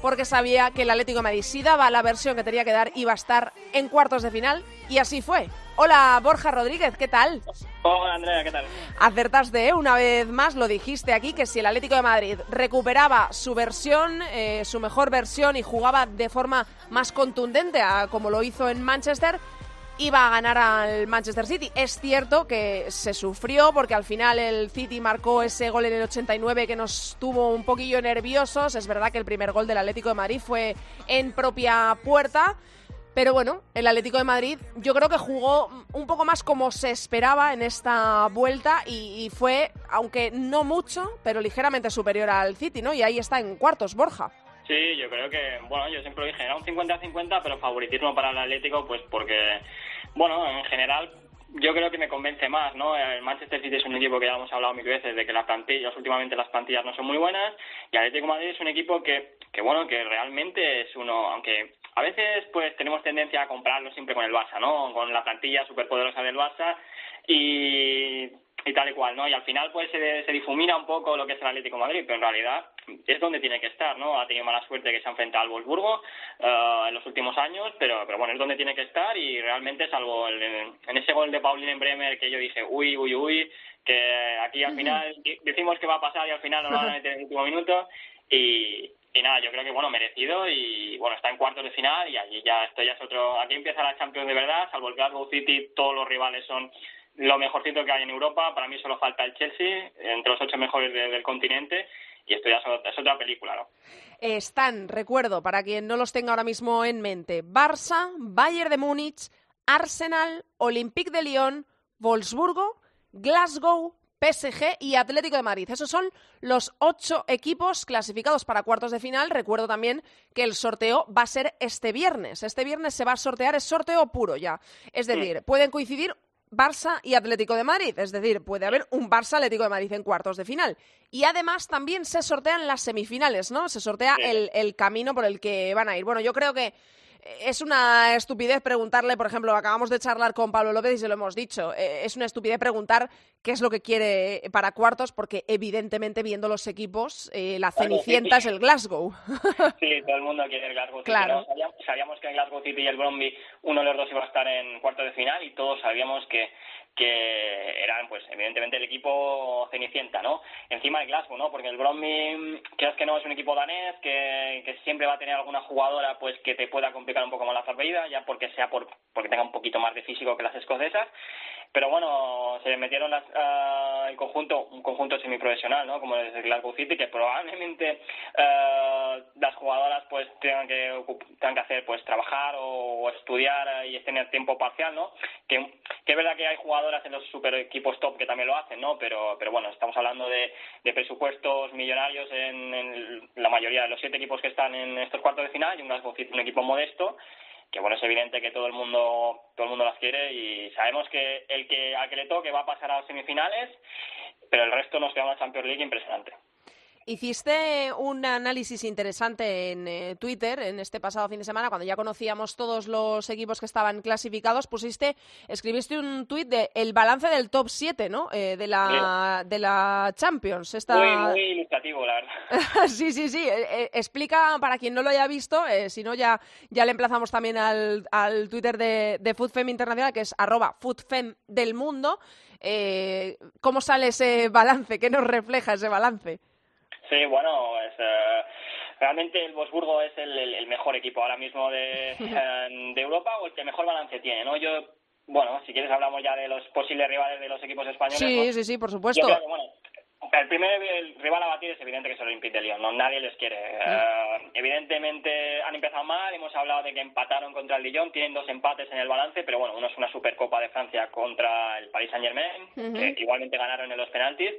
porque sabía que el Atlético de Madrid si daba la versión que tenía que dar iba a estar en cuartos de final y así fue. Hola Borja Rodríguez, ¿qué tal? Hola Andrea, ¿qué tal? Acertaste ¿eh? una vez más, lo dijiste aquí, que si el Atlético de Madrid recuperaba su versión, eh, su mejor versión y jugaba de forma más contundente a como lo hizo en Manchester, iba a ganar al Manchester City. Es cierto que se sufrió porque al final el City marcó ese gol en el 89 que nos tuvo un poquillo nerviosos. Es verdad que el primer gol del Atlético de Madrid fue en propia puerta. Pero bueno, el Atlético de Madrid yo creo que jugó un poco más como se esperaba en esta vuelta y, fue, aunque no mucho, pero ligeramente superior al City, ¿no? Y ahí está en cuartos, Borja. Sí, yo creo que, bueno, yo siempre lo dije, era un 50-50, pero favoritismo para el Atlético, pues porque, bueno, en general yo creo que me convence más, ¿no? El Manchester City es un equipo que ya hemos hablado mil veces de que las plantillas, últimamente las plantillas no son muy buenas, y Atlético Madrid es un equipo que, que bueno, que realmente es uno, aunque a veces pues tenemos tendencia a comprarlo siempre con el Barça, ¿no? Con la plantilla superpoderosa del Barça y, y tal y cual, ¿no? Y al final pues se, se difumina un poco lo que es el Atlético de Madrid, pero en realidad es donde tiene que estar, ¿no? Ha tenido mala suerte que se ha enfrentado al Wolfsburgo eh, en los últimos años, pero, pero bueno, es donde tiene que estar y realmente salvo el, en ese gol de Pauline en Bremer que yo dije, uy, uy, uy, que aquí al final decimos que va a pasar y al final no lo van a meter en el último minuto y, y nada, yo creo que bueno, merecido y bueno, está en cuartos de final y allí ya esto ya es otro, aquí empieza la Champions de verdad, salvo el Glasgow City, todos los rivales son lo mejorcito que hay en Europa, para mí solo falta el Chelsea, entre los ocho mejores de- del continente y esto ya es otra película, ¿no? Están, recuerdo, para quien no los tenga ahora mismo en mente, Barça, Bayern de Múnich, Arsenal, Olympique de Lyon, Wolfsburgo, Glasgow, PSG y Atlético de Madrid. Esos son los ocho equipos clasificados para cuartos de final. Recuerdo también que el sorteo va a ser este viernes. Este viernes se va a sortear, es sorteo puro ya. Es decir, pueden coincidir Barça y Atlético de Madrid. Es decir, puede haber un Barça Atlético de Madrid en cuartos de final. Y además también se sortean las semifinales, ¿no? Se sortea el, el camino por el que van a ir. Bueno, yo creo que es una estupidez preguntarle, por ejemplo, acabamos de charlar con Pablo López y se lo hemos dicho, eh, es una estupidez preguntar qué es lo que quiere para cuartos porque evidentemente viendo los equipos, eh, la Claro, cenicienta sí. es el Glasgow. Sí, todo el mundo quiere el Glasgow. Claro. sabíamos que el Glasgow City y el Bromby, uno de los dos iba a estar en cuartos de final y todos sabíamos que, que eran, pues, evidentemente el equipo cenicienta, ¿no? Encima el Glasgow, ¿no? Porque el Bromby, creas que no, es un equipo danés que, que siempre va a tener alguna jugadora, pues, que te pueda complicar un poco más la partida, ya porque sea por, porque tenga un poquito más de físico que las escocesas. Pero bueno, se metieron las, ah, el conjunto, un conjunto semiprofesional, ¿no? Como es el Glasgow City, que probablemente ah, las jugadoras pues tengan que tengan que hacer pues trabajar o, o estudiar y tener tiempo parcial, ¿no? Que, que es verdad que hay jugadoras en los super equipos top que también lo hacen, ¿no? Pero, pero bueno, estamos hablando de, de presupuestos millonarios en, en la mayoría de los siete equipos que están en estos cuartos de final y un un equipo modesto que bueno es evidente que todo el mundo todo el mundo las quiere y sabemos que el que al que le toque va a pasar a las semifinales pero el resto nos queda una Champions League impresionante Hiciste un análisis interesante en eh, Twitter en este pasado fin de semana, cuando ya conocíamos todos los equipos que estaban clasificados, pusiste, escribiste un tuit de el balance del top 7, ¿no? Eh, de la de la Champions. Esta... muy muy ilustrativo la verdad sí, sí, sí. Eh, eh, explica para quien no lo haya visto, si no ya, ya le emplazamos también al, al Twitter de, de FoodFem Internacional, que es arroba FoodFem del mundo. Eh, ¿Cómo sale ese balance? ¿Qué nos refleja ese balance? Sí, bueno, es, eh, realmente el Wolfsburgo es el, el- el mejor equipo ahora mismo de, eh, de Europa o el que mejor balance tiene, ¿no? Yo, bueno, si quieres hablamos ya de los posibles rivales de los equipos españoles. Sí, ¿no? sí, sí, por Yo supuesto. creo que, bueno, el primer el rival a batir es evidente que es el Olympique de Lyon, no nadie les quiere. Eh, evidentemente han empezado mal, hemos hablado de que empataron contra el Lyon, tienen dos empates en el balance, pero bueno, uno es una Supercopa de Francia contra el Paris Saint-Germain, que igualmente ganaron en los penaltis,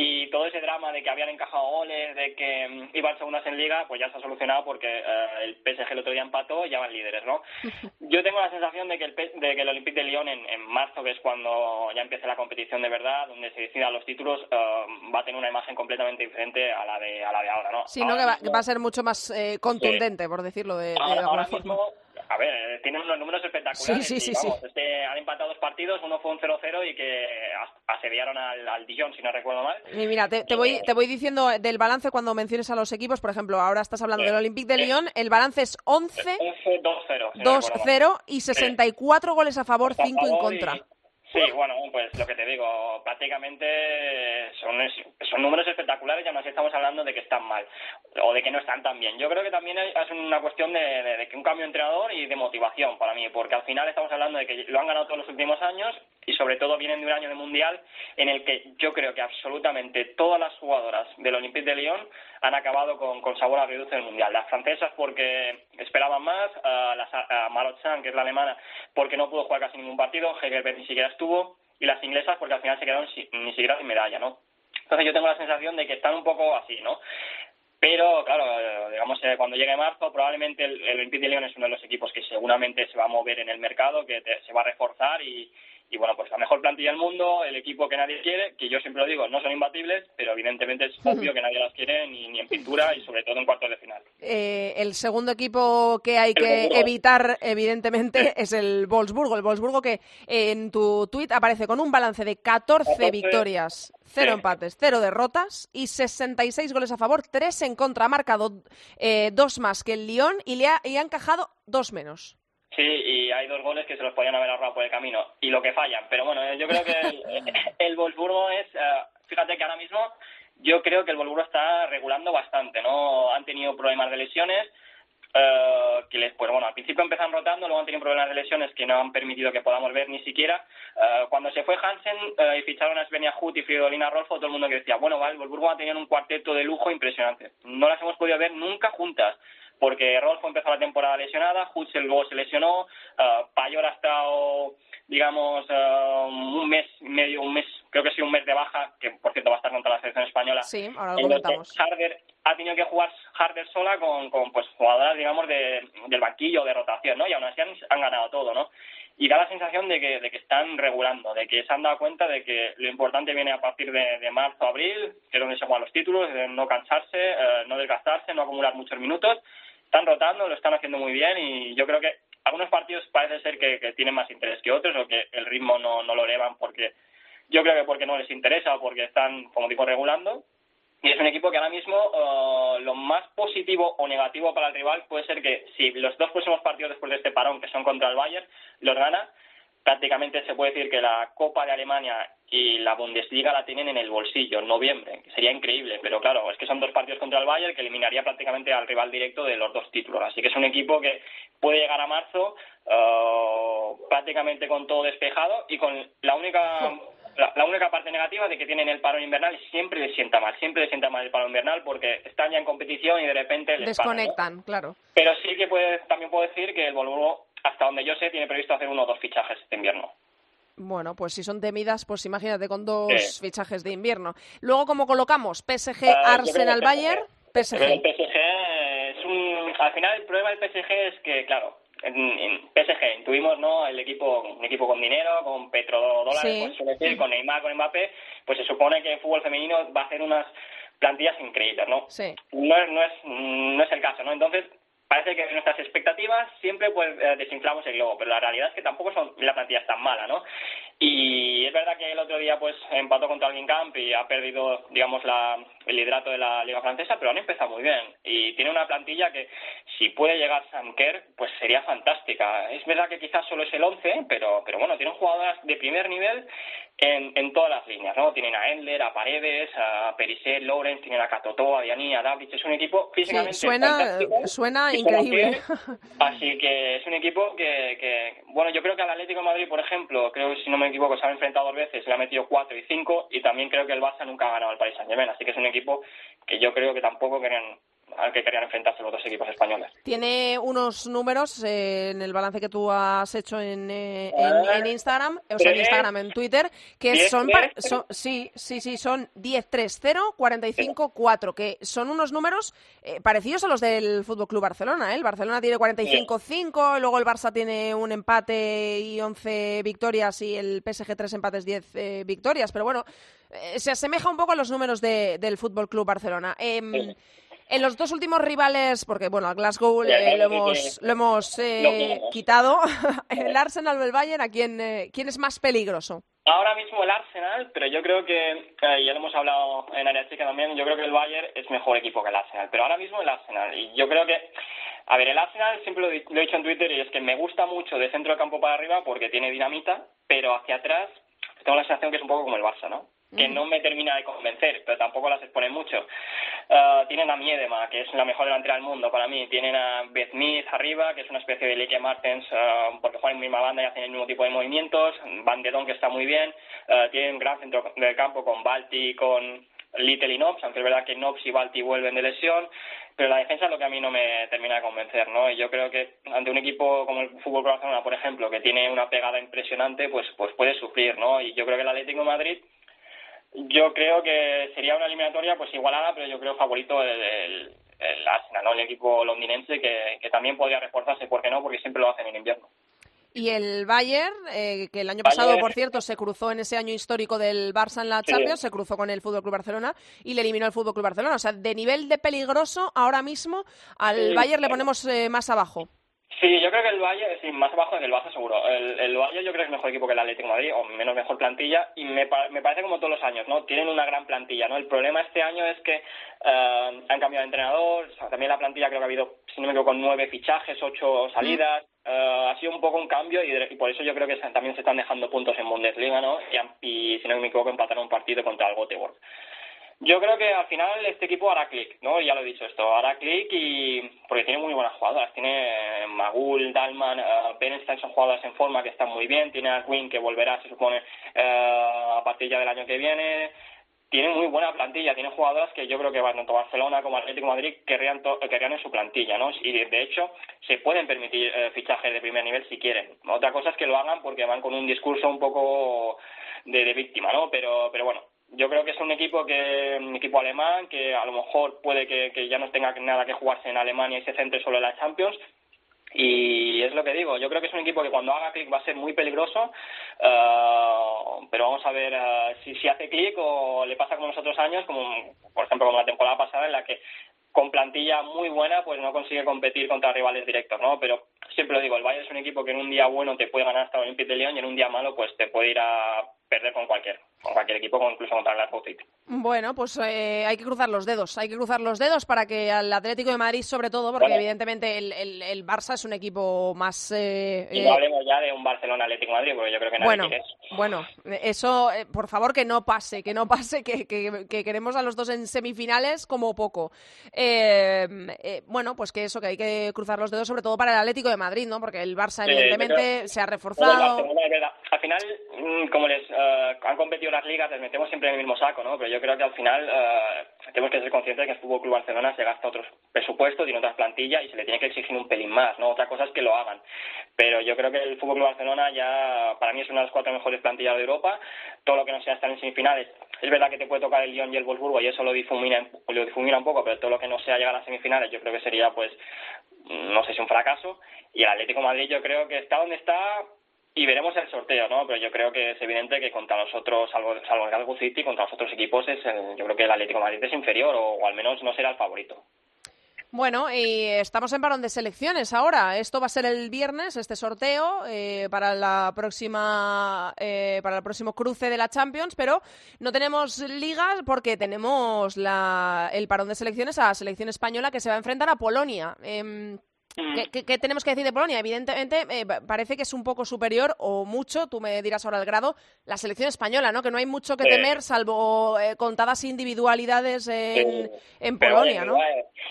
y todo ese drama de que habían encajado goles, de que mm, iban segundas en liga, pues ya se ha solucionado porque eh, el PSG el otro día empató y ya van líderes, ¿no? Yo tengo la sensación de que el, de que el Olympique de Lyon en, en marzo, que es cuando ya empiece la competición de verdad, donde se decidan los títulos, eh, va a tener una imagen completamente diferente a la de, a la de ahora, ¿no? Sí, ¿no? Ahora que va, mismo- va a ser mucho más eh, contundente, por decirlo de, de Ahora, alguna ahora forma. mismo, a ver, eh, tienen unos números espectaculares. Sí, sí, y, sí, vamos, sí. han empatado dos partidos, uno fue un 0-0 y que as- asediaron al, al Dijon, si no recuerdo mal. Y mira, te, te voy, te voy diciendo del balance cuando menciones a los equipos. Por ejemplo, ahora estás hablando Sí. del Olympique de. Lyon. El balance es 11, 11-2-0. si no recuerdo mal. 2-0 y 64 goles a favor, Está a 5 en contra. y- Sí, bueno, pues lo que te digo, prácticamente son, son números espectaculares y aún así estamos hablando de que están mal o de que no están tan bien. Yo creo que también es una cuestión de, de- que un cambio de entrenador y de motivación para mí, porque al final estamos hablando de que lo han ganado todos los últimos años y sobre todo vienen de un año de mundial en el que yo creo que absolutamente todas las jugadoras del Olympique de Lyon han acabado con, con sabor a reduce el mundial. Las francesas porque esperaban más, a, las- Marot-San, que es la alemana, porque no pudo jugar casi ningún partido, Hegerberg ni siquiera estuvo, y las inglesas porque al final se quedaron si- ni siquiera sin medalla, ¿no? Entonces yo tengo la sensación de que están un poco así, ¿no? Pero, claro, digamos, eh, cuando llegue marzo, probablemente el, el Olympique de Lyon es uno de los equipos que seguramente se va a mover en el mercado, que te- se va a reforzar y, y, bueno, pues la mejor plantilla del mundo, el equipo que nadie quiere, que yo siempre lo digo, no son imbatibles, pero evidentemente es obvio que nadie las quiere ni, ni en pintura y sobre todo en cuartos de final. Eh, el segundo equipo que hay El que Wolfsburgo. evitar, evidentemente, es el Wolfsburgo. El Wolfsburgo que en tu tuit aparece con un balance de 14 14, victorias, 0 sí. empates, 0 derrotas y 66 goles a favor, 3 en contra. Ha marcado eh, dos más que el Lyon y le ha, y ha encajado dos menos. Sí, y hay dos goles que se los podían haber ahorrado por el camino y lo que fallan. Pero bueno, yo creo que el, el Wolfsburgo es, eh, fíjate que ahora mismo yo creo que el Wolfsburgo está regulando bastante, ¿no? Han tenido problemas de lesiones. eh, que les, pues bueno, al principio empezaron rotando, luego han tenido problemas de lesiones que no han permitido que podamos ver ni siquiera. Eh, cuando se fue Hansen y ficharon a Svenja Hut y Fridolina Rolfo, todo el mundo que decía, bueno, vale, el Wolfsburgo ha tenido un cuarteto de lujo impresionante. No las hemos podido ver nunca juntas porque Rolfo empezó la temporada lesionada, Hutzel luego se lesionó, uh, Payor ha estado, digamos, uh, un mes y medio, un mes, creo que sí, un mes de baja, que por cierto va a estar contra la selección española. Sí, ahora lo comentamos. Harder ha tenido que jugar Harder sola con, con pues jugadoras, digamos, de, del banquillo, de rotación, ¿no? Y aún así han, han ganado todo, ¿no? Y da la sensación de que, de que están regulando, de que se han dado cuenta de que lo importante viene a partir de, de marzo, abril, que es donde se juegan los títulos, de no cansarse, eh, no desgastarse, no acumular muchos minutos. Están rotando, lo están haciendo muy bien y yo creo que algunos partidos parece ser que, tienen más interés que otros o que el ritmo no, no lo elevan porque yo creo que porque no les interesa o porque están, como digo, regulando. Y es un equipo que ahora mismo eh, lo más positivo o negativo para el rival puede ser que si los dos próximos partidos después de este parón, que son contra el Bayern, los gana, prácticamente se puede decir que la Copa de Alemania y la Bundesliga la tienen en el bolsillo en noviembre, que sería increíble, pero claro, es que son dos partidos contra el Bayern que eliminaría prácticamente al rival directo de los dos títulos, así que es un equipo que puede llegar a marzo eh, prácticamente con todo despejado y con la única la, la única parte negativa de que tienen el paro invernal y siempre les sienta mal, siempre les sienta mal el paro invernal porque están ya en competición y de repente les paran, ¿no? Desconectan, claro. Pero sí que puede, también puedo decir que el Volvo, hasta donde yo sé, tiene previsto hacer uno o dos fichajes este invierno. Bueno, pues si son temidas, pues imagínate con dos Sí. fichajes de invierno. Luego, ¿cómo colocamos? PSG, Ah, Arsenal, Bayern, PSG. el PSG es un... Al final el problema del PSG es que, claro, en, en PSG tuvimos no el equipo un equipo con dinero, con petrodólares, Sí. suele decir, con Neymar, con Mbappé, pues se supone que el fútbol femenino va a hacer unas plantillas increíbles, ¿no? Sí. no es, no es, no es el caso, ¿no? Entonces, parece que nuestras expectativas siempre pues eh, desinflamos el globo, pero la realidad es que tampoco son la plantilla es tan mala, ¿no? Y es verdad que el otro día pues empató contra el Guingamp y ha perdido, digamos, la, el liderato de la Liga Francesa, pero han empezado muy bien. Y tiene una plantilla que, si puede llegar Sanker, pues sería fantástica. Es verdad que quizás solo es el 11, pero, pero bueno, tienen jugadoras de primer nivel en, en todas las líneas, ¿no? Tienen a Endler, a Paredes, a Perisset, Lawrence, tienen a Catoto, a Diani, a Davic. Es un equipo Sí, físicamente suena, fantástico. suena increíble. Así que es un equipo que, que, bueno, yo creo que al Atlético de Madrid, por ejemplo, creo que si no me que se ha enfrentado dos veces, le ha metido cuatro y cinco, y también creo que el Barça nunca ha ganado al Paris Saint-Germain, así que es un equipo que yo creo que tampoco querían al que querían enfrentarse los dos equipos españoles. Tiene unos números eh, en el balance que tú has hecho en, eh, en, en Instagram, o sea, en Instagram, en Twitter, que ¿Diez, son, son- sí, sí, sí, son 10-3-0, 45-4, que son unos números eh, parecidos a los del Fútbol Club Barcelona. ¿eh? El Barcelona tiene 45-5, luego el Barça tiene un empate y 11 victorias y el PSG 3 empates, 10 eh, victorias, pero bueno, eh, se asemeja un poco a los números de- del Fútbol Club Barcelona. Em, Sí. En los dos últimos rivales, porque bueno, al Glasgow eh, lo hemos, lo hemos eh, Lo quitado, el Arsenal o el Bayern, ¿a quién, eh, quién es más peligroso? Ahora mismo el Arsenal, pero yo creo que, eh, ya lo hemos hablado en área chica también, yo creo que el Bayern es mejor equipo que el Arsenal, pero ahora mismo el Arsenal, y yo creo que, a ver, el Arsenal siempre lo, lo he dicho en Twitter y es que me gusta mucho de centro de campo para arriba porque tiene dinamita, pero hacia atrás tengo la sensación que es un poco como el Barça, ¿no? Que no me termina de convencer, pero tampoco las expone mucho. Eh, tienen a Miedema, que es la mejor delantera del mundo para mí. Tienen a Beth Smith arriba, que es una especie de Lique Martens, eh, porque juegan en misma banda y hacen el mismo tipo de movimientos. Van de Don, que está muy bien. Eh, tienen un gran centro del campo con Balti, con Little y Nobs, aunque es verdad que Nobs y Balti vuelven de lesión. Pero la defensa es lo que a mí no me termina de convencer, ¿no? Y yo creo que ante un equipo como el Fútbol Barcelona, por ejemplo, que tiene una pegada impresionante, pues, pues puede sufrir, ¿no? Y yo creo que el Atlético de Madrid yo creo que sería una eliminatoria pues igualada, pero yo creo favorito el, el, el Arsenal, ¿no? el equipo londinense, que, que también podría reforzarse, ¿por qué no? Porque siempre lo hacen en invierno. Y el Bayern, eh, que el año Bayern. pasado, por cierto, se cruzó en ese año histórico del Barça en la Sí. Champions, se cruzó con el Fútbol Club Barcelona y le eliminó el Fútbol Club Barcelona. O sea, de nivel de peligroso, ahora mismo al Sí. Bayern le ponemos eh, más abajo. Sí, yo creo que el Bayern, sí, más abajo que el Barça seguro. El, el Bayern yo creo que es mejor equipo que el Atlético de Madrid, o menos mejor plantilla, y me, me parece como todos los años, ¿no? Tienen una gran plantilla, ¿no? El problema este año es que eh, han cambiado de entrenador, o sea, también la plantilla creo que ha habido, si no me equivoco, nueve fichajes, ocho salidas, eh, ha sido un poco un cambio y, y por eso yo creo que también se están dejando puntos en Bundesliga, ¿no? Y, y si no me equivoco, empataron un partido contra el Göteborg. Yo creo que al final este equipo hará clic, ¿no? Ya lo he dicho esto, hará clic y porque tiene muy buenas jugadoras. Tiene eh, Magul, Dalman, uh, Benstein son jugadoras en forma que están muy bien. Tiene a Quinn que volverá, se supone, eh, a partir ya del año que viene. Tiene muy buena plantilla, tiene jugadoras que yo creo que tanto Barcelona como Atlético de Madrid querrían, to- querrían en su plantilla, ¿no? Y de, hecho se pueden permitir eh, fichajes de primer nivel si quieren. Otra cosa es que lo hagan porque van con un discurso un poco de, de víctima, ¿no? Pero, pero bueno, yo creo que es un equipo que un equipo alemán que a lo mejor puede que, que ya no tenga nada que jugarse en Alemania y se centre solo en la Champions y es lo que digo, yo creo que es un equipo que cuando haga clic va a ser muy peligroso, eh, pero vamos a ver eh, si, si hace clic o le pasa como los otros años, como por ejemplo como la temporada pasada en la que con plantilla muy buena pues no consigue competir contra rivales directos, ¿no? Pero siempre lo digo, el Bayern es un equipo que en un día bueno te puede ganar hasta el Olympique de Lyon y en un día malo pues te puede ir a perder con cualquier con cualquier equipo, con- incluso contra el City. Bueno, pues eh, hay que cruzar los dedos, hay que cruzar los dedos para que al Atlético de Madrid, sobre todo, porque Bueno. evidentemente el, el- el Barça es un equipo más... eh, Y eh, no hablemos ya de un Barcelona Atlético de Madrid, porque yo creo que nadie Bueno, quiere eso. bueno, eso, eh, por favor, que no pase, que no pase, que, que- que queremos a los dos en semifinales como poco. Eh, eh, bueno, pues que eso, que hay que cruzar los dedos, sobre todo para el Atlético de Madrid, ¿no? Porque el Barça, evidentemente, se ha reforzado. Barcelona. Al final, mm, como les eh, han competido las ligas, les metemos siempre en el mismo saco, ¿no? Pero yo creo que al final eh, tenemos que ser conscientes de que el Fútbol Club Barcelona se gasta otros presupuestos, tiene otras plantillas y se le tiene que exigir un pelín más, ¿no? Otra cosa es que lo hagan. Pero yo creo que el Fútbol Club Barcelona ya, para mí, es una de las cuatro mejores plantillas de Europa. Todo lo que no sea estar en semifinales, es verdad que te puede tocar el Lyon y el Wolfsburgo y eso lo difumina, lo difumina un poco, pero todo lo que no sea llegar a las semifinales, yo creo que sería, pues, no sé si un fracaso. Y el Atlético Madrid yo creo que está donde está y veremos el sorteo, ¿no? Pero yo creo que es evidente que contra los otros, salvo, salvo el Glasgow City, contra los otros equipos, es yo creo que el Atlético de Madrid es inferior o, o al menos no será el favorito. Bueno, y estamos en parón de selecciones ahora. Esto va a ser el viernes, este sorteo, eh, para la próxima, eh, para el próximo cruce de la Champions, pero no tenemos ligas porque tenemos la, el parón de selecciones a la selección española que se va a enfrentar a Polonia. Em, ¿Qué, qué- qué tenemos que decir de Polonia? Evidentemente, eh, pa- parece que es un poco superior o mucho, tú me dirás ahora el grado, la selección española, ¿no? Que no hay mucho que temer, salvo eh, contadas individualidades en, en Polonia, ¿no?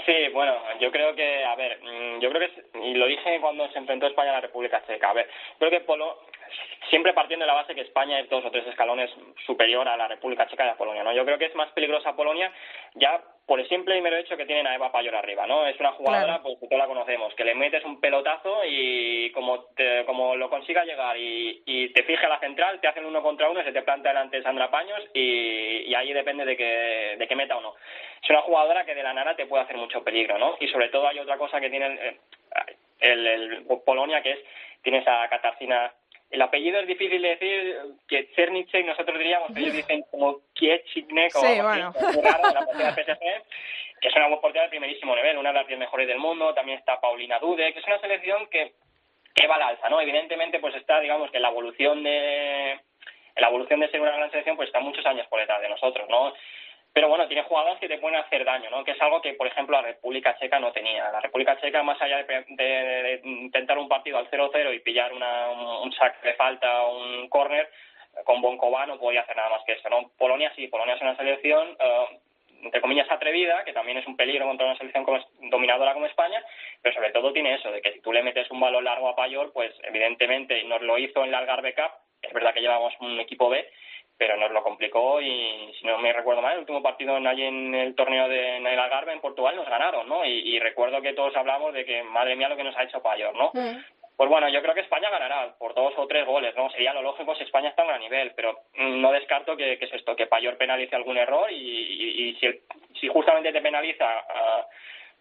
Sí, bueno, yo creo que, a ver, mm, yo creo que, y lo dije cuando se enfrentó España a la República Checa, a ver, creo que Polo, siempre partiendo de la base que España es dos o tres escalones superior a la República Checa y a Polonia, ¿no? Yo creo que es más peligrosa Polonia ya por el simple y mero hecho que tienen a Eva Payor arriba, ¿no? Es una jugadora, pues que todos la conocemos, que le metes un pelotazo y como te, como lo consiga llegar y, y te fije a la central, te hacen uno contra uno, se te planta delante Sandra Paños y, y ahí depende de que, de que meta o no. Es una jugadora que de la nada te puede hacer mucho peligro, ¿no? Y sobre todo hay otra cosa que tiene el, el, el Polonia que es, tienes a Katarzyna el apellido es difícil de decir, que Cernicek nosotros diríamos, ellos dicen como Kiechiknek o Sí, bueno. así, raro, de la portera del PSG, que es una portera de primerísimo nivel, una de las diez mejores del mundo, también está Paulina Dude, que es una selección que, que va al alza, ¿no? Evidentemente, pues está, digamos, que la evolución de en la evolución de ser una gran selección, pues está muchos años por detrás de nosotros, ¿no? Pero bueno, tiene jugadores que te pueden hacer daño, ¿no? Que es algo que, por ejemplo, la República Checa no tenía. La República Checa, más allá de, de- de intentar un partido al 0-0 y pillar una, un, un saque de falta o un córner, con Bonkova no podía hacer nada más que eso, ¿no? Polonia sí, Polonia es una selección, eh, entre comillas, atrevida, que también es un peligro contra una selección como dominadora como España, pero sobre todo tiene eso, de que si tú le metes un balón largo a Payor, pues evidentemente nos lo hizo en la Algarve Cup, es verdad que llevamos un equipo B, pero nos lo complicó y si no me recuerdo mal, el último partido en, allí en el torneo de en el Algarve en Portugal nos ganaron, ¿no? Y, y recuerdo que todos hablamos de que madre mía lo que nos ha hecho Payor, ¿no? Pues bueno, yo creo que España ganará por dos o tres goles, ¿no? Sería lo lógico si España está en gran nivel, pero mm, no descarto que, que es esto, que Payor penalice algún error y, y- y si, si justamente te penaliza ah,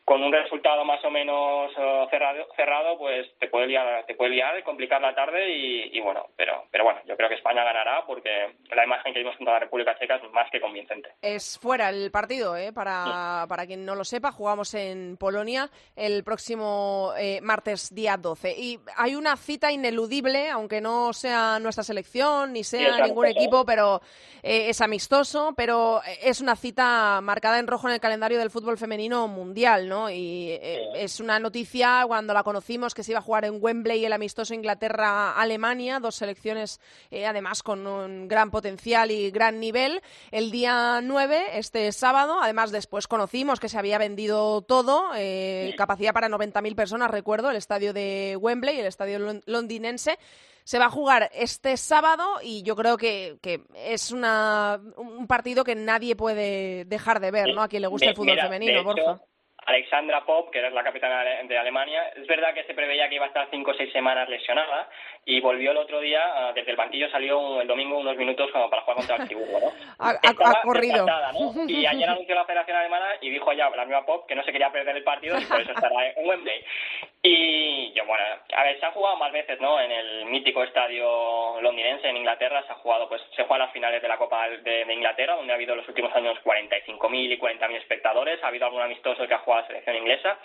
con un resultado más o menos ah, cerrado, cerrado, pues te puede liar, te puede liar, complicar la tarde y, y bueno, pero, pero bueno, yo creo que España ganará porque la imagen que vimos contra la República Checa es más que convincente. Es fuera el partido, ¿eh? para, para quien no lo sepa, jugamos en Polonia el próximo eh, martes día 12. Y hay una cita ineludible, aunque no sea nuestra selección ni sea ningún equipo, pero eh, es amistoso, pero es una cita marcada en rojo en el calendario del fútbol femenino mundial, ¿no? Y eh, es una noticia cuando la conocimos que se iba a jugar en Wembley el amistoso Inglaterra-Alemania, dos selecciones eh, además con un gran potencial y gran nivel. El día 9, este sábado, además después conocimos que se había vendido todo, eh, capacidad para 90.000 personas, recuerdo, el estadio de Wembley, el estadio lon- londinense. Se va a jugar este sábado y yo creo que, que es una, un partido que nadie puede dejar de ver, ¿no? A quien le gusta el fútbol mira, femenino, hecho, Borja. Alexandra Pop, que era la capitana de Alemania, es verdad que se preveía que iba a estar cinco o seis semanas lesionada y volvió el otro día, ah, desde el banquillo salió el domingo unos minutos como para jugar contra el Friburgo, ¿no? Ha, corrido. Y ayer anunció la Federación Alemana y dijo ya la misma Pop que no se quería perder el partido y por eso estará en Wembley. Y yo, bueno, a ver, se ha jugado más veces, ¿no? En el mítico estadio londinense en Inglaterra se ha jugado, pues se juega las finales de la Copa de, de Inglaterra, donde ha habido en los últimos años 45.000 y 40.000 espectadores. Ha habido algún amistoso que ha jugado la selección inglesa.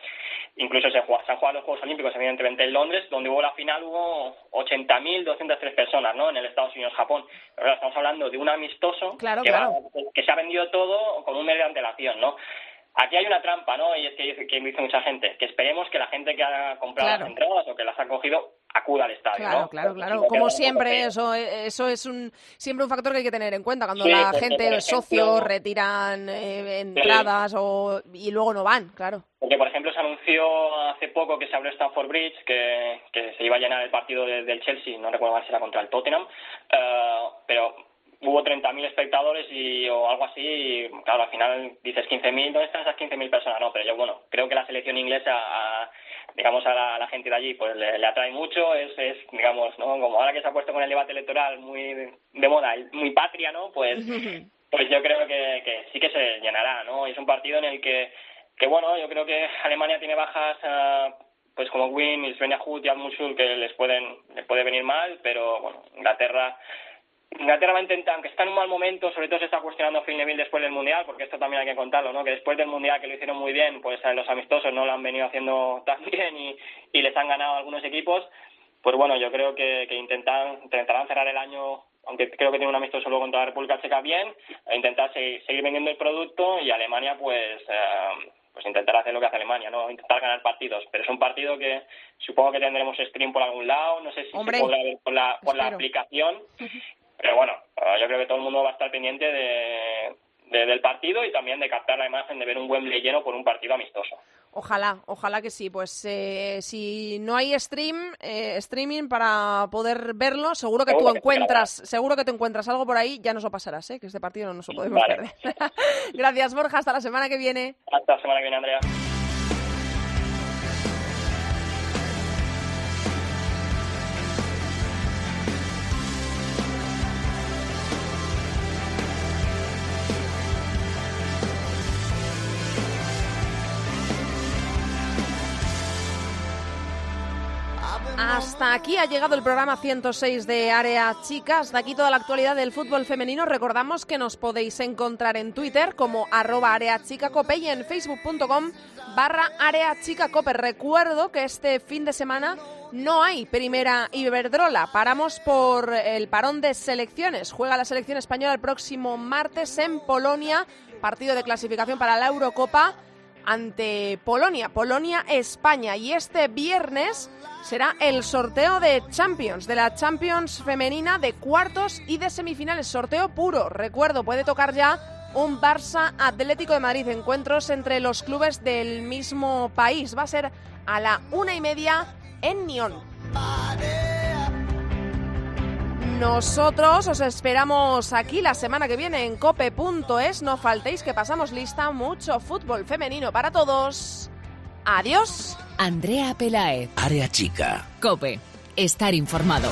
Incluso se, juega- se han jugado los Juegos Olímpicos, evidentemente, en Londres, donde hubo la final, hubo 80.203 personas, ¿no? En el Estados Unidos-Japón. Pero estamos hablando de un amistoso Claro, que, claro. va- que se ha vendido todo con un mes de antelación, ¿no? Aquí hay una trampa, ¿no? Y es que que dice mucha gente, que esperemos que la gente que ha comprado Claro. las entradas o que las ha cogido acuda al estadio, Claro, ¿no? claro, claro. Como un siempre, feo. eso, eso es un siempre un factor que hay que tener en cuenta cuando Sí, la gente, por socios, ejemplo- retiran eh, entradas o, y luego no van, claro. Porque, por ejemplo, se anunció hace poco que se abrió Stamford Bridge, que, que se iba a llenar el partido de- del Chelsea, no recuerdo si era contra el Tottenham, eh, pero hubo 30.000 espectadores y, o algo así, y claro, al final dices 15.000, ¿dónde están esas 15.000 personas? No, pero yo, bueno, creo que la selección inglesa, a- digamos, a la, a la gente de allí, pues le, le atrae mucho, es, es, digamos, ¿no? Como ahora que se ha puesto con el debate electoral muy de, de moda, muy patria, ¿no? Pues pues yo creo que, que sí que se llenará, ¿no? Y es un partido en el que, que bueno, yo creo que Alemania tiene bajas, ah, pues como Win, Svenja Hut y Al-Musul, que les pueden, les puede venir mal, pero bueno, Inglaterra, Inglaterra va a intentar, aunque está en un mal momento, sobre todo se está cuestionando a Phil Neville después del Mundial, porque esto también hay que contarlo, ¿no? Que después del Mundial que lo hicieron muy bien, pues a los amistosos no lo han venido haciendo tan bien y, y les han ganado algunos equipos, pues bueno, yo creo que, que intentan, intentarán cerrar el año, aunque creo que tiene un amistoso luego contra la República Checa bien, e intentar seguir, seguir vendiendo el producto y Alemania pues eh, pues intentar hacer lo que hace Alemania, ¿no? Intentar ganar partidos. Pero es un partido que supongo que tendremos stream por algún lado, no sé si Hombre, se podrá ver por la, por la aplicación, pero bueno, eh, yo creo que todo el mundo va a estar pendiente de, del partido y también de captar la imagen de ver un Wembley lleno por un partido amistoso. Ojalá, ojalá que sí. Pues eh, si no hay stream, eh, streaming para poder verlo, seguro que tú encuentras, seguro que te encuentras algo por ahí. Ya nos lo pasarás, ¿eh? que este partido no nos lo podemos perder. Gracias, Borja. Hasta la semana que viene. Hasta la semana que viene, Andrea. Hasta aquí ha llegado el programa 106 de Área Chicas. Hasta aquí toda la actualidad del fútbol femenino. Recordamos que nos podéis encontrar en Twitter como arroba areachicacope y en facebook.com barra. Recuerdo que este fin de semana no hay primera Iberdrola. Paramos por el parón de selecciones. Juega la selección española el próximo martes en Polonia. Partido de clasificación para la Eurocopa ante Polonia, Polonia-España. Y este viernes será el sorteo de Champions, de la Champions femenina de cuartos y de semifinales. Sorteo puro. Recuerdo, puede tocar ya un Barça Atlético de Madrid. Encuentros entre los clubes del mismo país. Va a ser a la una y media en Nyon. Nosotros os esperamos aquí la semana que viene en cope.es. No faltéis que pasamos lista mucho fútbol femenino para todos. Adiós. Andrea Pelaez. Área chica. Cope. Estar informado.